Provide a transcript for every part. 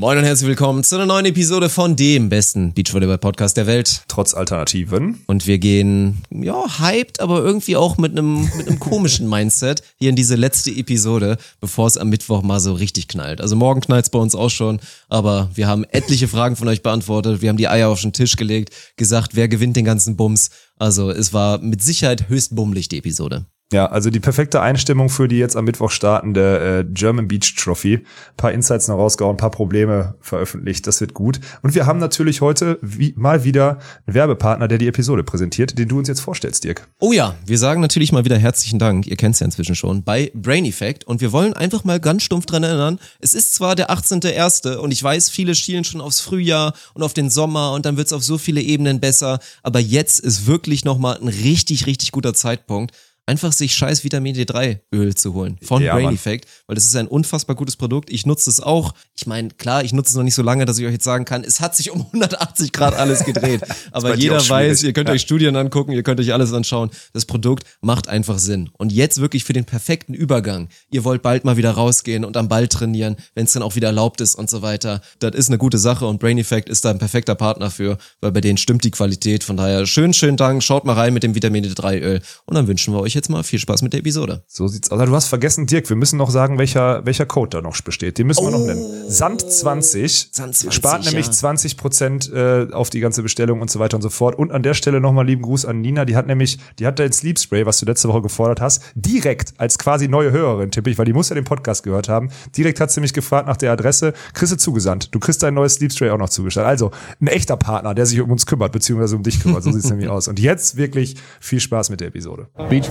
Moin und herzlich willkommen zu einer neuen Episode von dem besten Beachvolleyball-Podcast der Welt. Trotz Alternativen. Und wir gehen, ja, hyped, aber irgendwie auch mit einem, mit einem komischen Mindset hier in diese letzte Episode, bevor es am Mittwoch mal so richtig knallt. Also morgen knallt es bei uns auch schon, aber wir haben etliche Fragen von euch beantwortet. Wir haben die Eier auf den Tisch gelegt, gesagt, wer gewinnt den ganzen Bums. Also es war mit Sicherheit höchst bummelig, die Episode. Ja, also die perfekte Einstimmung für die jetzt am Mittwoch startende äh, German Beach Trophy. Ein paar Insights noch rausgehauen, ein paar Probleme veröffentlicht, das wird gut. Und wir haben natürlich heute wie, mal wieder einen Werbepartner, der die Episode präsentiert, den du uns jetzt vorstellst, Dirk. Oh ja, wir sagen natürlich mal wieder herzlichen Dank, ihr kennt es ja inzwischen schon, bei Brain Effect. Und wir wollen einfach mal ganz stumpf dran erinnern, es ist zwar der 18.01. und ich weiß, viele schielen schon aufs Frühjahr und auf den Sommer und dann wird es auf so viele Ebenen besser, aber jetzt ist wirklich nochmal ein richtig, richtig guter Zeitpunkt, einfach sich scheiß Vitamin D3 Öl zu holen von ja, Brain Mann. Effect, weil das ist ein unfassbar gutes Produkt. Ich nutze es auch. Ich meine, klar, ich nutze es noch nicht so lange, dass ich euch jetzt sagen kann, es hat sich um 180 Grad alles gedreht. Aber jeder weiß, ihr könnt ja. euch Studien angucken, ihr könnt euch alles anschauen. Das Produkt macht einfach Sinn. Und jetzt wirklich für den perfekten Übergang. Ihr wollt bald mal wieder rausgehen und am Ball trainieren, wenn es dann auch wieder erlaubt ist und so weiter. Das ist eine gute Sache und Brain Effect ist da ein perfekter Partner für, weil bei denen stimmt die Qualität. Von daher schön, schönen Dank. Schaut mal rein mit dem Vitamin D3 Öl. Und dann wünschen wir euch jetzt mal viel Spaß mit der Episode. So sieht's aus. Also du hast vergessen, Dirk, wir müssen noch sagen, welcher, welcher Code da noch besteht. Den müssen oh, wir noch nennen. Sand20, Sand 20 spart ja. nämlich 20 Prozent äh, auf die ganze Bestellung und so weiter und so fort. Und an der Stelle nochmal lieben Gruß an Nina. Die hat nämlich, die hat dein Sleep Spray, was du letzte Woche gefordert hast, direkt als quasi neue Hörerin, tippe ich, weil die muss ja den Podcast gehört haben. Direkt hat sie mich gefragt nach der Adresse. Kriegst du zugesandt. Du kriegst dein neues Sleep Spray auch noch zugestellt. Also ein echter Partner, der sich um uns kümmert, beziehungsweise um dich kümmert. So sieht's nämlich aus. Und jetzt wirklich viel Spaß mit der Episode. Beach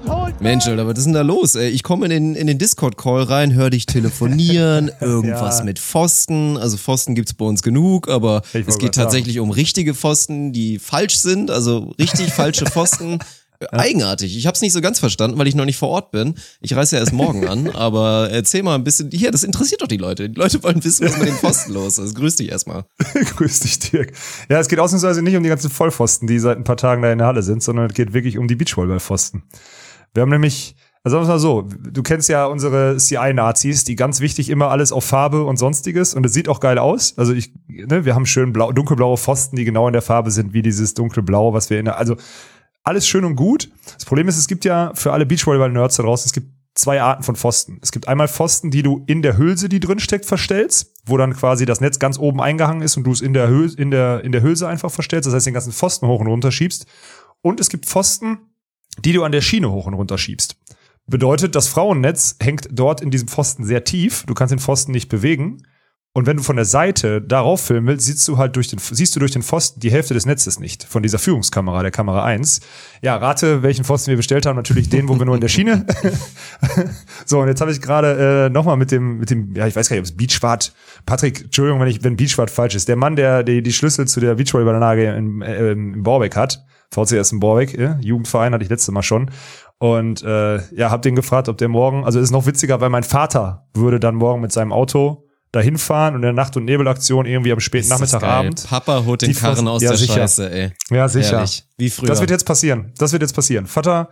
holt. Mensch, Alter, was ist denn da los? Ey? Ich komme in den, in den Discord-Call rein, höre dich telefonieren, irgendwas ja. mit Pfosten. Also Pfosten gibt's bei uns genug, aber es geht tatsächlich sagen. um richtige Pfosten, die falsch sind, also richtig falsche Pfosten. Eigenartig. Ich habe es nicht so ganz verstanden, weil ich noch nicht vor Ort bin. Ich reise ja erst morgen an, aber erzähl mal ein bisschen. Hier, das interessiert doch die Leute. Die Leute wollen wissen, was mit den Pfosten los ist. Grüß dich erstmal. Grüß dich, Dirk. Ja, es geht ausnahmsweise nicht um die ganzen Vollpfosten, die seit ein paar Tagen da in der Halle sind, sondern es geht wirklich um die Beachvolleyball-Pfosten. Wir haben nämlich also sagen wir mal so, du kennst ja unsere CI-Nazis, die ganz wichtig immer alles auf Farbe und sonstiges und es sieht auch geil aus. Also ich, ne, wir haben schön blau, dunkelblaue Pfosten, die genau in der Farbe sind wie dieses dunkelblau, was wir in der, also alles schön und gut. Das Problem ist, es gibt ja für alle Beachvolleyball-Nerds da draußen, es gibt zwei Arten von Pfosten. Es gibt einmal Pfosten, die du in der Hülse, die drin steckt, verstellst, wo dann quasi das Netz ganz oben eingehangen ist und du es in der, Hülse, in der, in der Hülse einfach verstellst, das heißt den ganzen Pfosten hoch und runter schiebst. Und es gibt Pfosten, die du an der Schiene hoch und runter schiebst. Bedeutet, das Frauennetz hängt dort in diesem Pfosten sehr tief. Du kannst den Pfosten nicht bewegen. Und wenn du von der Seite darauf filmen willst, siehst du halt durch den, siehst du durch den Pfosten die Hälfte des Netzes nicht. Von dieser Führungskamera, der Kamera 1. Ja, rate, welchen Pfosten wir bestellt haben. Natürlich den, wo wir nur in der Schiene. so, und jetzt habe ich gerade äh, nochmal mit dem, mit dem, ja, ich weiß gar nicht, ob es Beachwart, Patrick, Entschuldigung, wenn ich, wenn Beachwart falsch ist. Der Mann, der die, die Schlüssel zu der Beachvolleyballanlage in, äh, in Borbeck hat. VCS in Borbeck, äh, Jugendverein hatte ich letzte Mal schon. Und äh, ja, hab den gefragt, ob der morgen, also ist noch witziger, weil mein Vater würde dann morgen mit seinem Auto dahin fahren und in der Nacht- und Nebelaktion irgendwie am späten Nachmittagabend. Papa holt den Karren aus ja, der sicher. Scheiße, ey. Ja, sicher. Ehrlich. Wie früher. Das wird jetzt passieren. Das wird jetzt passieren. Vater,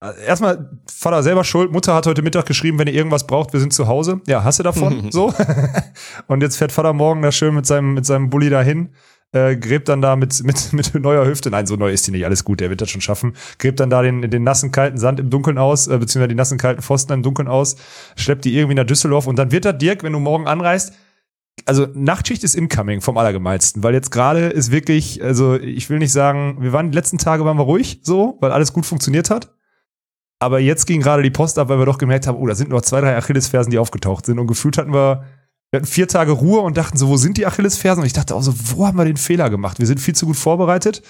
äh, erstmal, Vater selber schuld. Mutter hat heute Mittag geschrieben, wenn ihr irgendwas braucht, wir sind zu Hause. Ja, hast du davon? so. und jetzt fährt Vater morgen da schön mit seinem, mit seinem Bulli dahin äh, gräbt dann da mit, mit, mit neuer Hüfte, nein, so neu ist die nicht, alles gut, der wird das schon schaffen, gräbt dann da den, den nassen, kalten Sand im Dunkeln aus, äh, beziehungsweise die nassen, kalten Pfosten im Dunkeln aus, schleppt die irgendwie nach Düsseldorf und dann wird da Dirk, wenn du morgen anreist, also Nachtschicht ist incoming vom Allergemeinsten, weil jetzt gerade ist wirklich, also ich will nicht sagen, wir waren die letzten Tage waren wir ruhig so, weil alles gut funktioniert hat. Aber jetzt ging gerade die Post ab, weil wir doch gemerkt haben, oh, da sind noch zwei, drei Achillesfersen, die aufgetaucht sind. Und gefühlt hatten wir wir hatten vier Tage Ruhe und dachten so, wo sind die Achillesfersen? Und ich dachte auch so, wo haben wir den Fehler gemacht? Wir sind viel zu gut vorbereitet.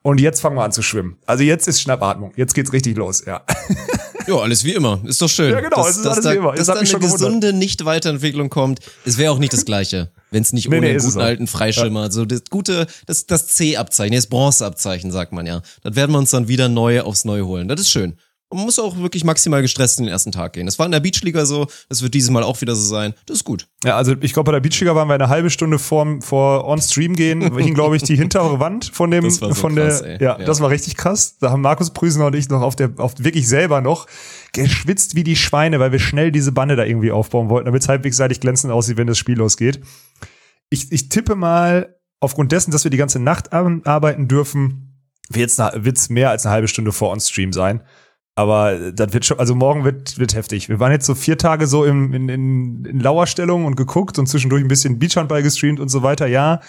Und jetzt fangen wir an zu schwimmen. Also jetzt ist Schnappatmung. Jetzt geht's richtig los, ja. Ja, alles wie immer. Ist doch schön. Ja, genau, dass, es ist alles da, wie immer. Das Dass da eine gesunde Nicht-Weiterentwicklung kommt. Es wäre auch nicht das Gleiche, wenn es nicht Nee, ohne nee, es guten alten Freischimmer, so das gute, das, das C-Abzeichen, das Bronze-Abzeichen, sagt man ja. Das werden wir uns dann wieder neu aufs Neue holen. Das ist schön. Man muss auch wirklich maximal gestresst in den ersten Tag gehen. Das war in der Beachliga so, das wird dieses Mal auch wieder so sein. Das ist gut. Ja, also ich glaube, bei der Beachliga waren wir eine halbe Stunde vor, vor On-Stream gehen, hing, glaube ich, die hintere Wand von dem, so von krass, der, ja, Ja. das war richtig krass. Da haben Markus Prüsen und ich noch auf der, auf wirklich selber noch geschwitzt wie die Schweine, weil wir schnell diese Bande da irgendwie aufbauen wollten, damit es halbwegs seitig glänzend aussieht, wenn das Spiel losgeht. Ich, ich tippe mal, aufgrund dessen, dass wir die ganze Nacht ar- arbeiten dürfen, na- wird's mehr als eine halbe Stunde vor On-Stream sein. Aber das wird schon, also morgen wird, wird heftig. Wir waren jetzt so vier Tage so im, in, in, in Lauerstellung und geguckt und zwischendurch ein bisschen Beachhandball gestreamt und so weiter, ja.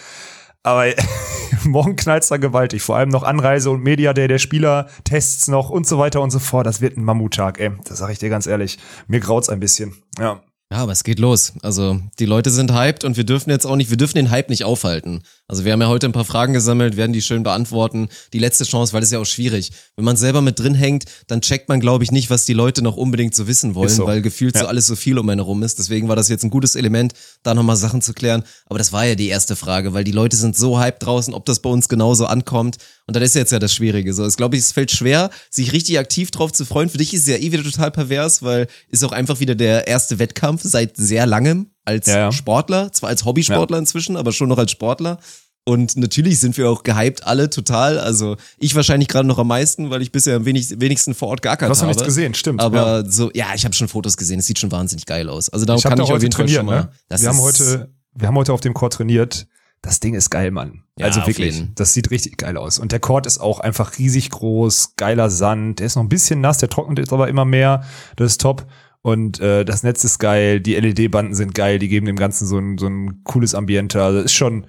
Aber morgen knallt's da gewaltig. Vor allem noch Anreise und Media Day der Spieler, Tests noch und so weiter und so fort. Das wird ein Mammuttag, ey. Das sage ich dir ganz ehrlich. Mir graut's ein bisschen. Ja. Ja, aber es geht los. Also die Leute sind hyped und wir dürfen jetzt auch nicht, wir dürfen den Hype nicht aufhalten. Also wir haben ja heute ein paar Fragen gesammelt, werden die schön beantworten. Die letzte Chance, weil das ist ja auch schwierig. Wenn man selber mit drin hängt, dann checkt man, glaube ich, nicht, was die Leute noch unbedingt so wissen wollen, so. weil gefühlt so Ja. alles so viel um einen herum ist. Deswegen war das jetzt ein gutes Element, da nochmal Sachen zu klären. Aber das war ja die erste Frage, weil die Leute sind so hyped draußen, ob das bei uns genauso ankommt. Und das ist jetzt ja das Schwierige. So, es glaube ich, es fällt schwer, sich richtig aktiv drauf zu freuen. Für dich ist es ja eh wieder total pervers, weil ist auch einfach wieder der erste Wettkampf seit sehr langem als Ja, ja. Sportler, zwar als Hobbysportler inzwischen, aber schon noch als Sportler. Und natürlich sind wir auch gehypt alle total. Also ich wahrscheinlich gerade noch am meisten, weil ich bisher am wenig, wenigsten vor Ort geackert Du hast noch habe. nichts gesehen, stimmt, Aber so, ja, ich habe schon Fotos gesehen. Es sieht schon wahnsinnig geil aus. Also darum Ich habe kann da ich auf heute jeden Fall trainiert, schon mal. ne? Wir haben heute, wir haben heute auf dem Court trainiert. Das Ding ist geil, Mann. Ja, also wirklich. Das sieht richtig geil aus. Und der Court ist auch einfach riesig groß, geiler Sand. Der ist noch ein bisschen nass, der trocknet jetzt aber immer mehr. Das ist top. Und äh, das Netz ist geil, die LED-Banden sind geil, die geben dem Ganzen so ein, so ein cooles Ambiente. Also ist schon,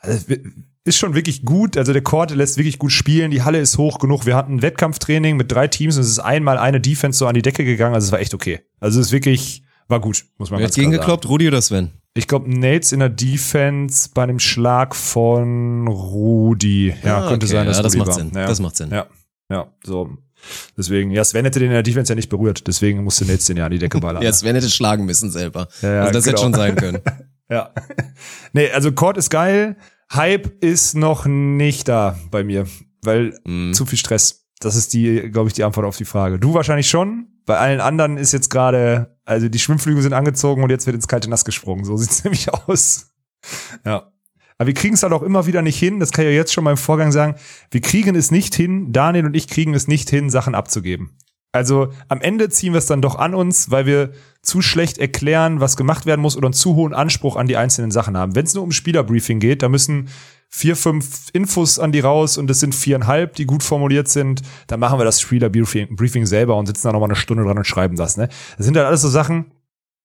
also ist schon wirklich gut. Also der Court lässt wirklich gut spielen. Die Halle ist hoch genug. Wir hatten ein Wettkampftraining mit drei Teams und es ist einmal eine Defense so an die Decke gegangen. Also es war echt okay. Also es ist wirklich, war gut, muss man Wer ganz hat klar sagen. gegengekloppt? Rudi oder Sven? Ich glaube, Nates in der Defense bei einem Schlag von Rudi. Ja, Ah, könnte okay. sein, dass Ja, das Rudi macht war. Sinn. Ja. Das macht Sinn. Ja, ja, so. Deswegen, ja, Sven hätte den in der Defense ja nicht berührt. Deswegen musste Nates den ja an die Decke ballern. Ja, Sven hätte schlagen müssen selber. Ja, ja, also das hätte genau. schon sein können. Ja. Nee, also Court ist geil. Hype ist noch nicht da bei mir, weil Mhm. zu viel Stress. Das ist die, glaube ich, die Antwort auf die Frage. Du wahrscheinlich schon. Bei allen anderen ist jetzt gerade, also die Schwimmflügel sind angezogen und jetzt wird ins kalte Nass gesprungen. So sieht's nämlich aus. Ja. Aber wir kriegen es halt auch immer wieder nicht hin, das kann ich ja jetzt schon mal im Vorgang sagen, wir kriegen es nicht hin, Daniel und ich kriegen es nicht hin, Sachen abzugeben. Also am Ende ziehen wir es dann doch an uns, weil wir zu schlecht erklären, was gemacht werden muss oder einen zu hohen Anspruch an die einzelnen Sachen haben. Wenn es nur um Spielerbriefing geht, da müssen vier, fünf Infos an die raus und es sind viereinhalb, die gut formuliert sind, dann machen wir das Spielerbriefing Briefing selber und sitzen da nochmal eine Stunde dran und schreiben das. Ne? Das sind halt alles so Sachen,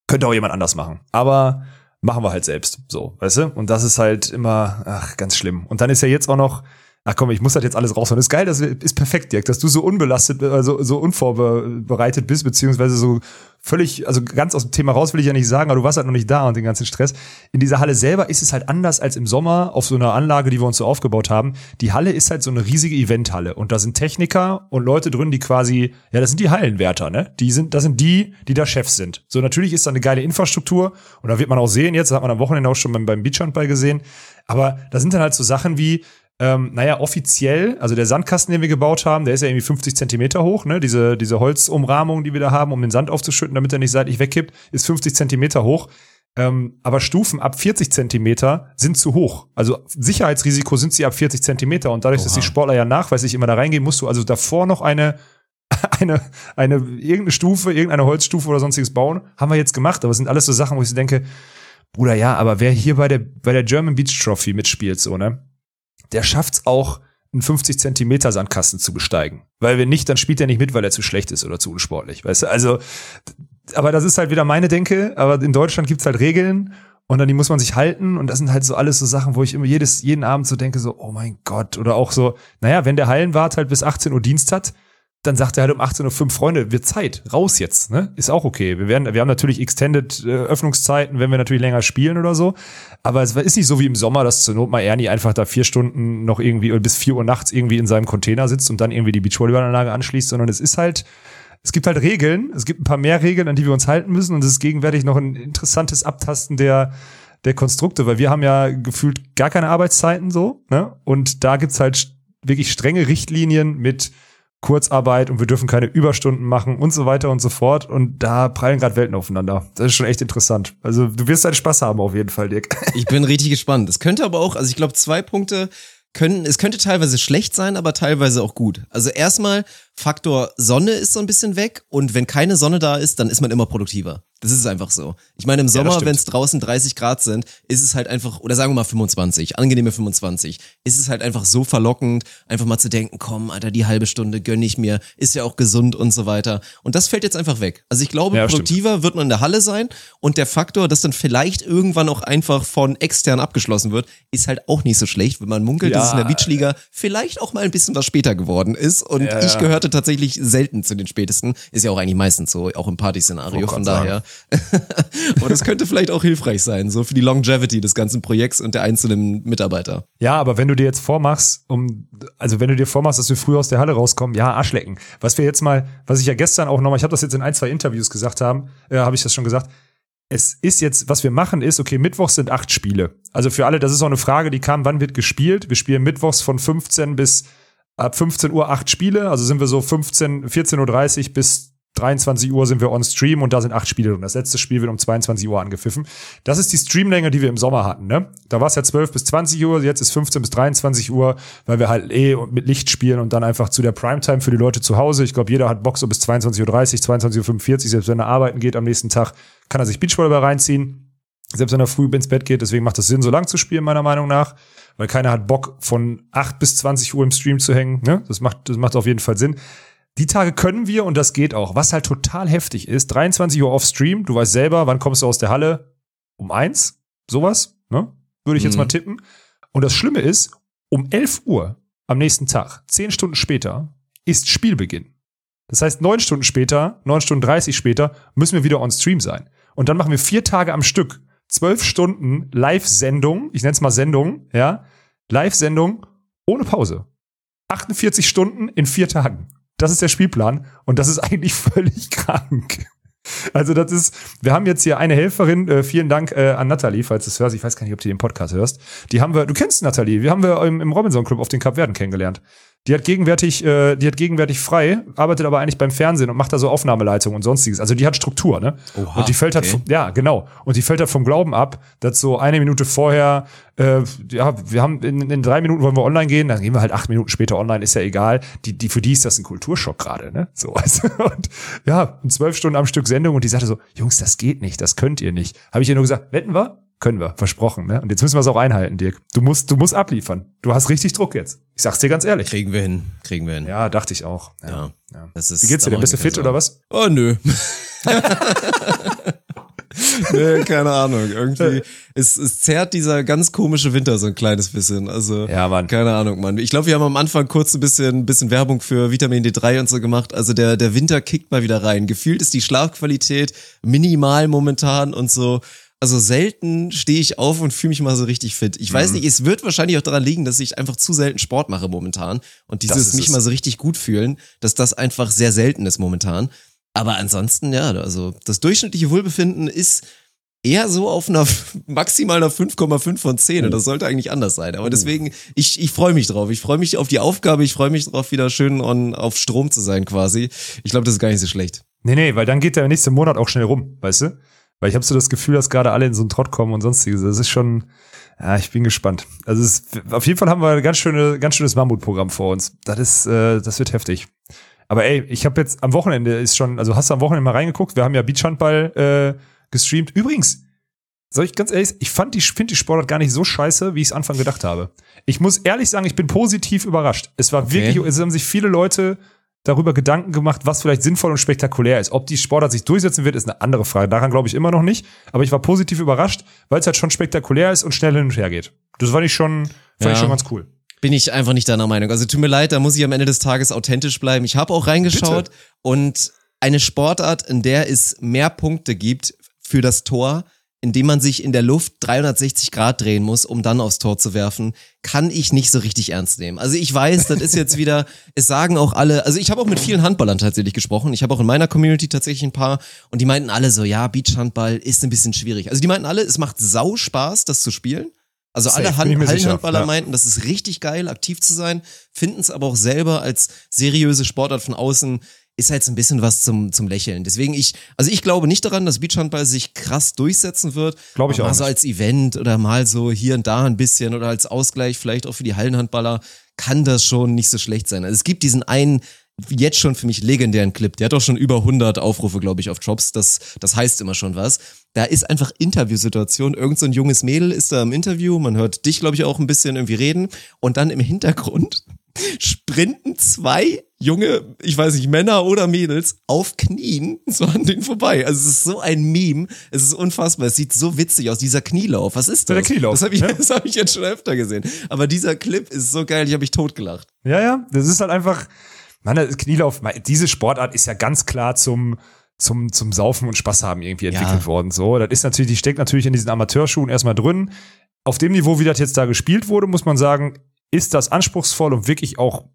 könnte auch jemand anders machen. Aber machen wir halt selbst. So, weißt du? Und das ist halt immer, ach, ganz schlimm. Und dann ist ja jetzt auch noch, ach komm, ich muss das jetzt alles raushauen. Das ist geil, das ist perfekt, Dirk, dass du so unbelastet, also so unvorbereitet bist, beziehungsweise so völlig, also ganz aus dem Thema raus will ich ja nicht sagen, aber du warst halt noch nicht da und den ganzen Stress. In dieser Halle selber ist es halt anders als im Sommer auf so einer Anlage, die wir uns so aufgebaut haben. Die Halle ist halt so eine riesige Eventhalle und da sind Techniker und Leute drin, die quasi, ja, das sind die Hallenwärter, ne? Die sind, das sind die, die da Chefs sind. So, natürlich ist da eine geile Infrastruktur und da wird man auch sehen, jetzt hat man am Wochenende auch schon beim, beim Beachhandball gesehen, aber da sind dann halt so Sachen wie, ähm, naja, offiziell, also der Sandkasten, den wir gebaut haben, der ist ja irgendwie 50 Zentimeter hoch, ne? Diese, diese Holzumrahmung, die wir da haben, um den Sand aufzuschütten, damit er nicht seitlich wegkippt, ist 50 Zentimeter hoch. Ähm, aber Stufen ab 40 Zentimeter sind zu hoch. Also Sicherheitsrisiko sind sie ab 40 Zentimeter und dadurch, dass die Sportler ja nachweislich immer da reingehen, musst du also davor noch eine eine, eine, irgendeine Stufe, irgendeine Holzstufe oder sonstiges bauen, haben wir jetzt gemacht, aber es sind alles so Sachen, wo ich so denke, Bruder, ja, aber wer hier bei der, bei der German Beach Trophy mitspielt, so, ne, der schafft's auch, einen 50 Zentimeter Sandkasten zu besteigen. Weil wenn nicht, dann spielt er nicht mit, weil er zu schlecht ist oder zu unsportlich, weißt du, also, aber das ist halt wieder meine Denke, aber in Deutschland gibt's halt Regeln und an die muss man sich halten und das sind halt so alles so Sachen, wo ich immer jedes, jeden Abend so denke, so, oh mein Gott, oder auch so, naja, wenn der Hallenwart halt bis 18 Uhr Dienst hat, dann sagt er halt um 18.05 Uhr, Freunde, wird Zeit, raus jetzt, ne? Ist auch okay. Wir werden, wir haben natürlich Extended äh, Öffnungszeiten, wenn wir natürlich länger spielen oder so. Aber es ist nicht so wie im Sommer, dass zur Not mal Ernie einfach da vier Stunden noch irgendwie bis vier Uhr nachts irgendwie in seinem Container sitzt und dann irgendwie die Beachvolleyballanlage anschließt, sondern es ist halt, es gibt halt Regeln, es gibt ein paar mehr Regeln, an die wir uns halten müssen und es ist gegenwärtig noch ein interessantes Abtasten der, der Konstrukte, weil wir haben ja gefühlt gar keine Arbeitszeiten so, ne? Und da gibt's halt wirklich strenge Richtlinien mit Kurzarbeit und wir dürfen keine Überstunden machen und so weiter und so fort. Und da prallen gerade Welten aufeinander. Das ist schon echt interessant. Also du wirst deinen Spaß haben auf jeden Fall, Dirk. Ich bin richtig gespannt. Es könnte aber auch, also ich glaube, zwei Punkte können, es könnte teilweise schlecht sein, aber teilweise auch gut. Also erstmal, Faktor Sonne ist so ein bisschen weg und wenn keine Sonne da ist, dann ist man immer produktiver. Das ist einfach so. Ich meine, im Sommer, stimmt. wenn es draußen 30 Grad sind, ist es halt einfach, oder sagen wir mal 25, angenehme 25, ist es halt einfach so verlockend, einfach mal zu denken, komm, Alter, die halbe Stunde gönn ich mir, ist ja auch gesund und so weiter. Und das fällt jetzt einfach weg. Also ich glaube, Ja, stimmt. produktiver wird man in der Halle sein und der Faktor, dass dann vielleicht irgendwann auch einfach von extern abgeschlossen wird, ist halt auch nicht so schlecht, wenn man munkelt, Ja. dass es in der Beachliga vielleicht auch mal ein bisschen was später geworden ist. Und Ja, ich ja. Gehörte tatsächlich selten zu den spätesten. Ist ja auch eigentlich meistens so, auch im Partyszenario. Von daher. Aber das könnte vielleicht auch hilfreich sein, so für die Longevity des ganzen Projekts und der einzelnen Mitarbeiter. Ja, aber wenn du dir jetzt vormachst, um, also wenn du dir vormachst, dass wir früh aus der Halle rauskommen, ja, Arschlecken. Was wir jetzt mal, was ich ja gestern auch nochmal, ich habe das jetzt in ein, zwei Interviews gesagt haben, äh, habe ich das schon gesagt. Es ist jetzt, was wir machen ist, okay, Mittwochs sind acht Spiele. Also für alle, das ist auch eine Frage, die kam, wann wird gespielt? Wir spielen Mittwochs von 15 bis ab 15 Uhr acht Spiele, also sind wir so 15, 14.30 Uhr bis 23 Uhr sind wir on Stream und da sind acht Spiele drin. Das letzte Spiel wird um 22 Uhr angepfiffen. Das ist die Streamlänge, die wir im Sommer hatten, ne? Da war es ja 12 bis 20 Uhr, jetzt ist 15 bis 23 Uhr, weil wir halt eh mit Licht spielen und dann einfach zu der Primetime für die Leute zu Hause. Ich glaube, jeder hat Bock so bis 22.30 Uhr, 22.45 Uhr, selbst wenn er arbeiten geht am nächsten Tag, kann er sich Beachvolleyball reinziehen. Selbst wenn er früh ins Bett geht, deswegen macht es Sinn, so lang zu spielen, meiner Meinung nach. Weil keiner hat Bock, von 8 bis 20 Uhr im Stream zu hängen. Ne? Das, macht, das macht auf jeden Fall Sinn. Die Tage können wir und das geht auch. Was halt total heftig ist, 23 Uhr auf Stream, du weißt selber, wann kommst du aus der Halle? Um eins? Sowas, ne? Würde ich jetzt Mhm. mal tippen. Und das Schlimme ist, um 11 Uhr am nächsten Tag, 10 Stunden später, ist Spielbeginn. Das heißt, neun Stunden später, neun Stunden 30 später, müssen wir wieder on Stream sein. Und dann machen wir vier Tage am Stück, zwölf Stunden Live-Sendung, ich nenne es mal Sendung, ja, Live-Sendung ohne Pause. 48 Stunden in vier Tagen. Das ist der Spielplan und das ist eigentlich völlig krank. Also das ist, wir haben jetzt hier eine Helferin, äh, vielen Dank äh, an Nathalie, falls du es hörst, ich weiß gar nicht, ob du den Podcast hörst. Die haben wir, du kennst Nathalie, wir haben wir im, im Robinson Club auf den Kapverden kennengelernt. Die hat gegenwärtig, äh, die hat gegenwärtig frei, arbeitet aber eigentlich beim Fernsehen und macht da so Aufnahmeleitung und sonstiges. Also die hat Struktur, ne? Oha, und die fällt halt, okay. vom- ja, genau. Und die fällt halt vom Glauben ab, dass so eine Minute vorher, äh, ja, wir haben in, in drei Minuten wollen wir online gehen, dann gehen wir halt acht Minuten später online, ist ja egal. Die, die, für die ist das ein Kulturschock gerade, ne? So, also, und ja, zwölf Stunden am Stück Sendung und die sagte so, Jungs, das geht nicht, das könnt ihr nicht. Habe ich ihr nur gesagt, wetten wir? Können wir, versprochen, ne? Und jetzt müssen wir es auch einhalten, Dirk. Du musst, du musst abliefern. Du hast richtig Druck jetzt. Ich sag's dir ganz ehrlich. Kriegen wir hin, kriegen wir hin. Ja, dachte ich auch. Ja. ja. Das ist, Wie geht's dir denn? Bist du fit oder was? Oh, nö. nee, keine Ahnung. Irgendwie, es, es zerrt dieser ganz komische Winter so ein kleines bisschen. Also, Ja, Mann. keine Ahnung, Mann. Ich glaube, wir haben am Anfang kurz ein bisschen, bisschen Werbung für Vitamin D3 und so gemacht. Also der, der Winter kickt mal wieder rein. Gefühlt ist die Schlafqualität minimal momentan und so. Also selten stehe ich auf und fühle mich mal so richtig fit. Ich Mhm. weiß nicht, es wird wahrscheinlich auch daran liegen, dass ich einfach zu selten Sport mache momentan. Und dieses mich es. mal so richtig gut fühlen, dass das einfach sehr selten ist momentan. Aber ansonsten, ja, also das durchschnittliche Wohlbefinden ist eher so auf einer maximal einer 5,5 von 10 und das sollte eigentlich anders sein. Aber deswegen, ich, ich freue mich drauf. Ich freue mich auf die Aufgabe, ich freue mich drauf, wieder schön on, auf Strom zu sein quasi. Ich glaube, das ist gar nicht so schlecht. Nee, nee, weil dann geht der nächste Monat auch schnell rum, weißt du? Weil ich habe so das Gefühl, dass gerade alle in so einen Trott kommen und sonstiges. Das ist schon, ja, ich bin gespannt. Also es, ist- auf jeden Fall haben wir ein ganz, schöne, ganz schönes Mammutprogramm vor uns. Das ist, äh, das wird heftig. Aber ey, ich habe jetzt am Wochenende ist schon, also hast du am Wochenende mal reingeguckt? Wir haben ja Beachhandball äh, gestreamt. Übrigens, soll ich ganz ehrlich, ich fand die, finde die Sportart gar nicht so scheiße, wie ich es Anfang gedacht habe. Ich muss ehrlich sagen, ich bin positiv überrascht. Es war Okay. wirklich, es haben sich viele Leute darüber Gedanken gemacht, was vielleicht sinnvoll und spektakulär ist. Ob die Sportart sich durchsetzen wird, ist eine andere Frage. Daran glaube ich immer noch nicht. Aber ich war positiv überrascht, weil es halt schon spektakulär ist und schnell hin und her geht. Das fand ich schon, fand Ja. ich schon ganz cool. Bin ich einfach nicht deiner Meinung. Also tut mir leid, da muss ich am Ende des Tages authentisch bleiben. Ich habe auch reingeschaut und eine Sportart, in der es mehr Punkte gibt für das Tor, in dem man sich in der Luft 360 Grad drehen muss, um dann aufs Tor zu werfen, kann ich nicht so richtig ernst nehmen. Also ich weiß, das ist jetzt wieder, es sagen auch alle, also ich habe auch mit vielen Handballern tatsächlich gesprochen. Ich habe auch in meiner Community tatsächlich ein paar und die meinten alle so, ja, Beachhandball ist ein bisschen schwierig. Also die meinten alle, es macht sau Spaß, das zu spielen. Also Safe, alle sicher, Hallenhandballer ja. meinten, das ist richtig geil, aktiv zu sein, finden es aber auch selber als seriöse Sportart von außen ist halt so ein bisschen was zum, zum Lächeln. Deswegen ich, also ich glaube nicht daran, dass Beachhandball sich krass durchsetzen wird. Glaube ich auch Mal so als Event oder mal so hier und da ein bisschen oder als Ausgleich vielleicht auch für die Hallenhandballer kann das schon nicht so schlecht sein. Also es gibt diesen einen jetzt schon für mich legendären Clip. Der hat doch schon über 100 Aufrufe, glaube ich, auf Drops. Das, das heißt immer schon was. Da ist einfach Interviewsituation. Irgend so ein junges Mädel ist da im Interview. Man hört dich, glaube ich, auch ein bisschen irgendwie reden. Und dann im Hintergrund sprinten zwei junge, ich weiß nicht, Männer oder Mädels auf Knien so an denen vorbei. Also es ist so ein Meme. Es ist unfassbar. Es sieht so witzig aus. Dieser Knielauf. Was ist das? Der Knielauf, Das habe ich, ja. das hab ich jetzt schon öfter gesehen. Aber dieser Clip ist so geil. Ich habe mich totgelacht. Ja, ja, das ist halt einfach, Mann, das Knielauf, diese Sportart ist ja ganz klar zum, zum, zum Saufen und Spaß haben irgendwie entwickelt Ja. worden. So, das ist natürlich, die steckt natürlich in diesen Amateurschuhen erstmal drin. Auf dem Niveau, wie das jetzt da gespielt wurde, muss man sagen, ist das anspruchsvoll und wirklich auch,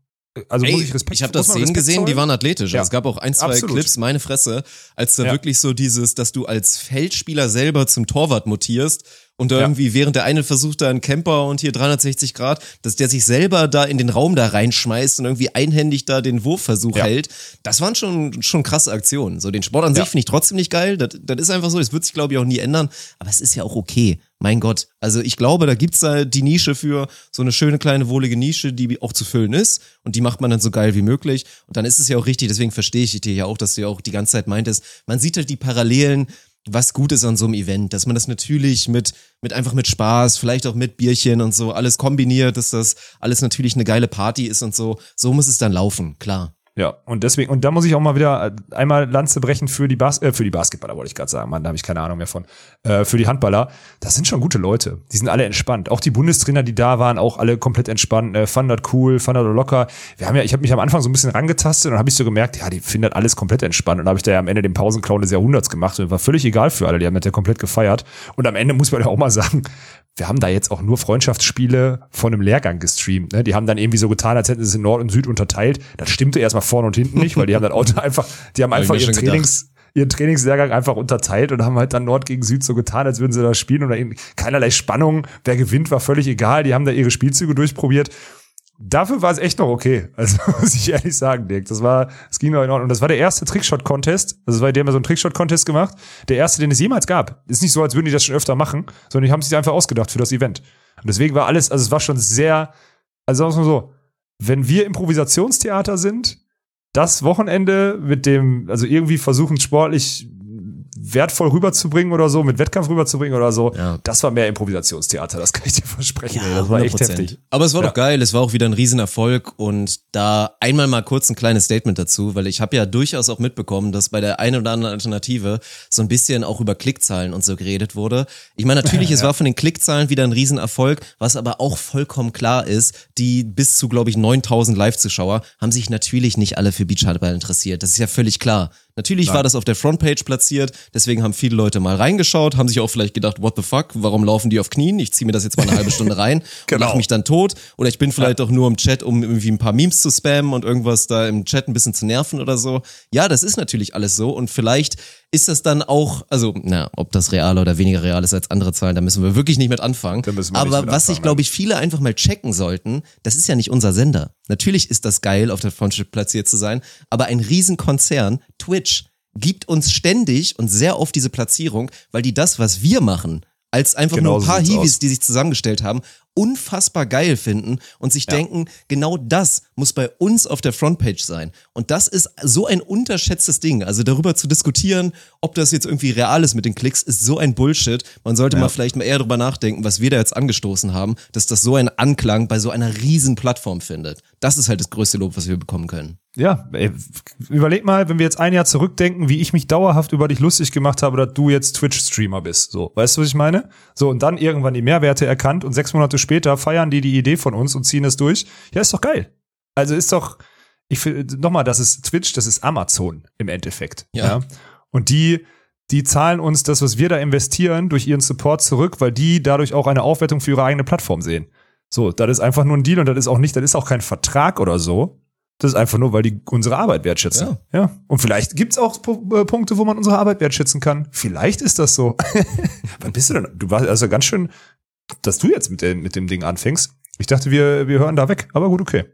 also muss ich Respekt ich habe das Szenen gesehen, die waren athletisch. Ja. Es gab auch ein, zwei Absolut. Clips, meine Fresse, als da Ja. wirklich so dieses, dass du als Feldspieler selber zum Torwart mutierst und da Ja. irgendwie während der eine versucht da einen Camper und hier 360 Grad, dass der sich selber da in den Raum da reinschmeißt und irgendwie einhändig da den Wurfversuch Ja. hält. Das waren schon, schon krasse Aktionen. So den Sport an Ja. sich finde ich trotzdem nicht geil. Das, das ist einfach so. Das wird sich glaube ich auch nie ändern. Aber es ist ja auch okay. Mein Gott. Also ich glaube, da gibt's da die Nische für so eine schöne kleine wohlige Nische, die auch zu füllen ist. Und die macht man dann so geil wie möglich. Und dann ist es ja auch richtig, deswegen verstehe ich dir ja auch, dass du ja auch die ganze Zeit meintest, man sieht halt die Parallelen, was gut ist an so einem Event, dass man das natürlich mit, mit einfach mit Spaß, vielleicht auch mit Bierchen und so alles kombiniert, dass das alles natürlich eine geile Party ist und so. So muss es dann laufen, klar. Ja, und deswegen, und da muss ich auch mal wieder äh, einmal Lanze brechen für die Bas äh, für die Basketballer, wollte ich gerade sagen, Mann, da habe ich keine Ahnung mehr von. Äh, für die Handballer, das sind schon gute Leute. Die sind alle entspannt. Auch die Bundestrainer, die da waren, auch alle komplett entspannt, äh, fanden das cool, fanden das locker. Wir haben ja, ich habe mich am Anfang so ein bisschen rangetastet und habe ich so gemerkt, ja, die finden das alles komplett entspannt. Und habe ich da ja am Ende den Pausenclown des Jahrhunderts gemacht und war völlig egal für alle, die haben das ja komplett gefeiert. Und am Ende muss man ja auch mal sagen, wir haben da jetzt auch nur Freundschaftsspiele von einem Lehrgang gestreamt. Ne? Die haben dann irgendwie so getan, als hätten sie es in Nord und Süd unterteilt. Das stimmte erstmal vorne und hinten nicht, weil die haben dann Auto einfach, die haben einfach ihren schon gedacht. Trainings, ihren Trainingslehrgang einfach unterteilt und haben halt dann Nord gegen Süd so getan, als würden sie da spielen und da irgendwie keinerlei Spannung. Wer gewinnt, war völlig egal. Die haben da ihre Spielzüge durchprobiert. Dafür war es echt noch okay. Also muss ich ehrlich sagen, Dirk. Das war, es ging noch in Ordnung. Das war der erste Trickshot-Contest. Also war, die haben ja so einen Trickshot-Contest gemacht. Der erste, den es jemals gab. Ist nicht so, als würden die das schon öfter machen, sondern die haben sich einfach ausgedacht für das Event. Und deswegen war alles, also es war schon sehr, also sagen wir mal so, wenn wir Improvisationstheater sind, das Wochenende mit dem, also irgendwie versuchen sportlich wertvoll rüberzubringen oder so, mit Wettkampf rüberzubringen oder so, Ja. das war mehr Improvisationstheater, das kann ich dir versprechen. ey. das war echt 100%. heftig. Aber es war Ja. doch geil, es war auch wieder ein Riesenerfolg und da einmal mal kurz ein kleines Statement dazu, weil ich habe ja durchaus auch mitbekommen, dass bei der einen oder anderen Alternative so ein bisschen auch über Klickzahlen und so geredet wurde. Ich meine, natürlich, es war von den Klickzahlen wieder ein Riesenerfolg, was aber auch vollkommen klar ist, die bis zu, glaube ich, 9000 Live-Zuschauer haben sich natürlich nicht alle für Beachhandball interessiert. Das ist ja völlig klar. Natürlich war das auf der Frontpage platziert, deswegen haben viele Leute mal reingeschaut, haben sich auch vielleicht gedacht, what the fuck, warum laufen die auf Knien? Ich ziehe mir das jetzt mal eine halbe Stunde rein und Genau. lach mich dann tot. Oder ich bin vielleicht auch nur im Chat, um irgendwie ein paar Memes zu spammen und irgendwas da im Chat ein bisschen zu nerven oder so. Ja, das ist natürlich alles so und vielleicht ist das dann auch, also, na, ob das real oder weniger real ist als andere Zahlen, da müssen wir wirklich nicht mit anfangen. Aber mit was sich, anfangen, glaube ich, viele einfach mal checken sollten, das ist ja nicht unser Sender. Natürlich ist das geil, auf der Frontship platziert zu sein, aber ein Riesenkonzern, Twitch, gibt uns ständig und sehr oft diese Platzierung, weil die das, was wir machen, als einfach Genau nur ein so paar Hiwis, aus. die sich zusammengestellt haben, unfassbar geil finden und sich denken, genau das muss bei uns auf der Frontpage sein. Und das ist so ein unterschätztes Ding. Also darüber zu diskutieren, ob das jetzt irgendwie real ist mit den Klicks, ist so ein Bullshit. Man sollte mal vielleicht mal eher drüber nachdenken, was wir da jetzt angestoßen haben, dass das so einen Anklang bei so einer riesen Plattform findet. Das ist halt das größte Lob, was wir bekommen können. Ja, ey, überleg mal, wenn wir jetzt ein Jahr zurückdenken, wie ich mich dauerhaft über dich lustig gemacht habe, dass du jetzt Twitch-Streamer bist. So, weißt du, was ich meine? So, und dann irgendwann die Mehrwerte erkannt und sechs Monate später feiern die die Idee von uns und ziehen es durch. Ja, ist doch geil. Also ist doch, ich finde, nochmal, das ist Twitch, das ist Amazon im Endeffekt. Ja. Und die, die zahlen uns das, was wir da investieren, durch ihren Support zurück, weil die dadurch auch eine Aufwertung für ihre eigene Plattform sehen. So, das ist einfach nur ein Deal und das ist auch nicht, das ist auch kein Vertrag oder so. Das ist einfach nur, weil die unsere Arbeit wertschätzen. Ja. ja. Und vielleicht gibt's auch P- äh, Punkte, wo man unsere Arbeit wertschätzen kann. Vielleicht ist das so. Wann bist du denn? Du warst also ganz schön, dass du jetzt mit, dem mit dem Ding anfängst. Ich dachte, wir, wir hören da weg. Aber gut, okay.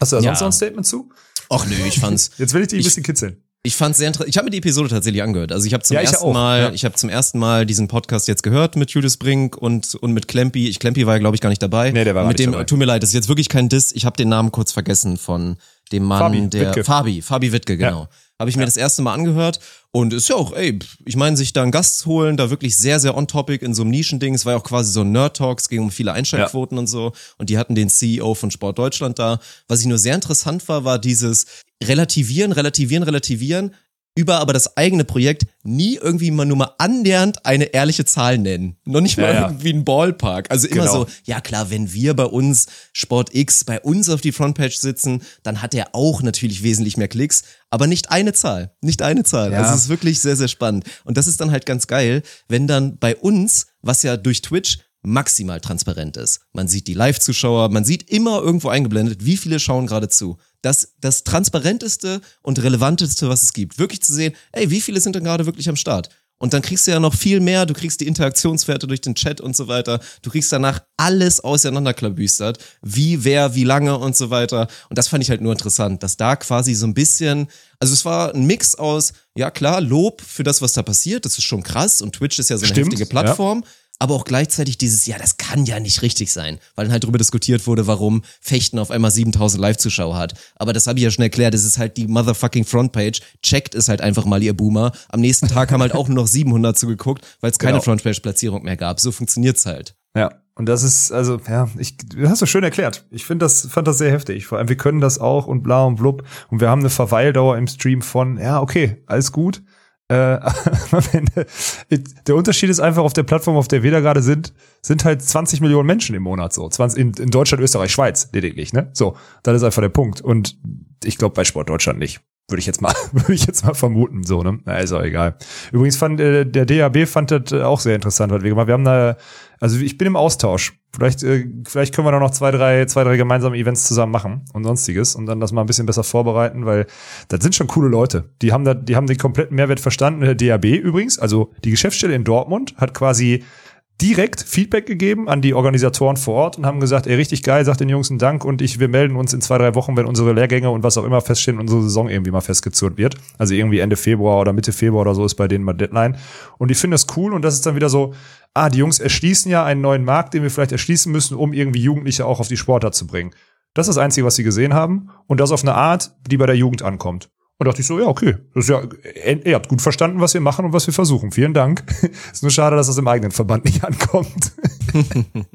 Hast du da Ja. sonst noch ein Statement zu? Ach nö, ich fand's. Jetzt will ich dich ein bisschen kitzeln. Ich fand's sehr interessant. Ich habe mir die Episode tatsächlich angehört. Also ich habe zum Ja, ich ersten auch, Mal, ja. ich habe zum ersten Mal diesen Podcast jetzt gehört mit Julius Brink und und mit Klempi. Ich Klempi war ja glaube ich gar nicht dabei. Nee, der war mit nicht dem dabei. tut mir leid, das ist jetzt wirklich kein Diss. Ich habe den Namen kurz vergessen von dem Mann, Fabi der Wittke. Fabi, Fabi Wittke, genau. Habe ich mir das erste Mal angehört und ist ja auch, ey, ich meine, sich da einen Gast holen, da wirklich sehr, sehr on topic in so einem Nischending. Es war ja auch quasi so ein Nerd-Talk, es ging um viele Einschaltquoten und so. Und die hatten den CEO von Sport Deutschland da. Was ich nur sehr interessant war, war dieses Relativieren, Relativieren, Relativieren über aber das eigene Projekt nie irgendwie mal nur mal annähernd eine ehrliche Zahl nennen. Noch nicht mal Ja, ja. irgendwie ein Ballpark. Also immer Genau. so, ja klar, wenn wir bei uns Sport X bei uns auf die Frontpage sitzen, dann hat er auch natürlich wesentlich mehr Klicks, aber nicht eine Zahl, nicht eine Zahl. Ja. Also es ist wirklich sehr, sehr spannend. Und das ist dann halt ganz geil, wenn dann bei uns, was ja durch Twitch maximal transparent ist. Man sieht die Live-Zuschauer, man sieht immer irgendwo eingeblendet, wie viele schauen gerade zu. Das, das transparenteste und relevanteste, was es gibt. Wirklich zu sehen, ey, wie viele sind denn gerade wirklich am Start? Und dann kriegst du ja noch viel mehr, du kriegst die Interaktionswerte durch den Chat und so weiter. Du kriegst danach alles auseinanderklabüstert, wie, wer, wie lange und so weiter. Und das fand ich halt nur interessant, dass da quasi so ein bisschen, also es war ein Mix aus, ja klar, Lob für das, was da passiert, das ist schon krass und Twitch ist ja so eine Stimmt, heftige Plattform. Aber auch gleichzeitig dieses, ja, das kann ja nicht richtig sein, weil dann halt darüber diskutiert wurde, warum Fechten auf einmal 7000 Live-Zuschauer hat. Aber das habe ich ja schon erklärt, das ist halt die motherfucking Frontpage. Checkt es halt einfach mal, ihr Boomer. Am nächsten Tag haben halt auch nur noch 700 zugeguckt, weil es keine Genau. Frontpage-Platzierung mehr gab. So funktioniert's halt. Ja. Und das ist, also, ja, ich, du hast das schön erklärt. Ich finde das, fand das sehr heftig. Vor allem, wir können das auch und bla und blub. Und wir haben eine Verweildauer im Stream von, ja, okay, alles gut. Äh, der Unterschied ist einfach auf der Plattform, auf der wir da gerade sind, sind halt 20 Millionen Menschen im Monat so. 20, in, in Deutschland, Österreich, Schweiz lediglich, ne? So, das ist einfach der Punkt. Und ich glaube bei Sport Deutschland nicht. Würde ich jetzt mal, würde ich jetzt mal vermuten, so, ne? Na, ist auch egal. Übrigens fand, äh, der DAB fand das äh, auch sehr interessant, was wir gemacht haben. Wir haben da, also ich bin im Austausch. Vielleicht, äh, vielleicht können wir da noch zwei, drei, zwei, drei gemeinsame Events zusammen machen und sonstiges und dann das mal ein bisschen besser vorbereiten, weil das sind schon coole Leute. Die haben da, die haben den kompletten Mehrwert verstanden. Der DAB übrigens, also die Geschäftsstelle in Dortmund hat quasi direkt Feedback gegeben an die Organisatoren vor Ort und haben gesagt, ey, richtig geil, sagt den Jungs einen Dank und ich, wir melden uns in zwei, drei Wochen, wenn unsere Lehrgänge und was auch immer feststehen, unsere Saison irgendwie mal festgezurrt wird. Also irgendwie Ende Februar oder Mitte Februar oder so ist bei denen mal Deadline. Und ich finde das cool und das ist dann wieder so, ah, die Jungs erschließen ja einen neuen Markt, den wir vielleicht erschließen müssen, um irgendwie Jugendliche auch auf die Sportart zu bringen. Das ist das Einzige, was sie gesehen haben und das auf eine Art, die bei der Jugend ankommt. Und dachte ich so, ja, okay. Das ist ja, ihr habt gut verstanden, was wir machen und was wir versuchen. Vielen Dank. ist nur schade, dass das im eigenen Verband nicht ankommt.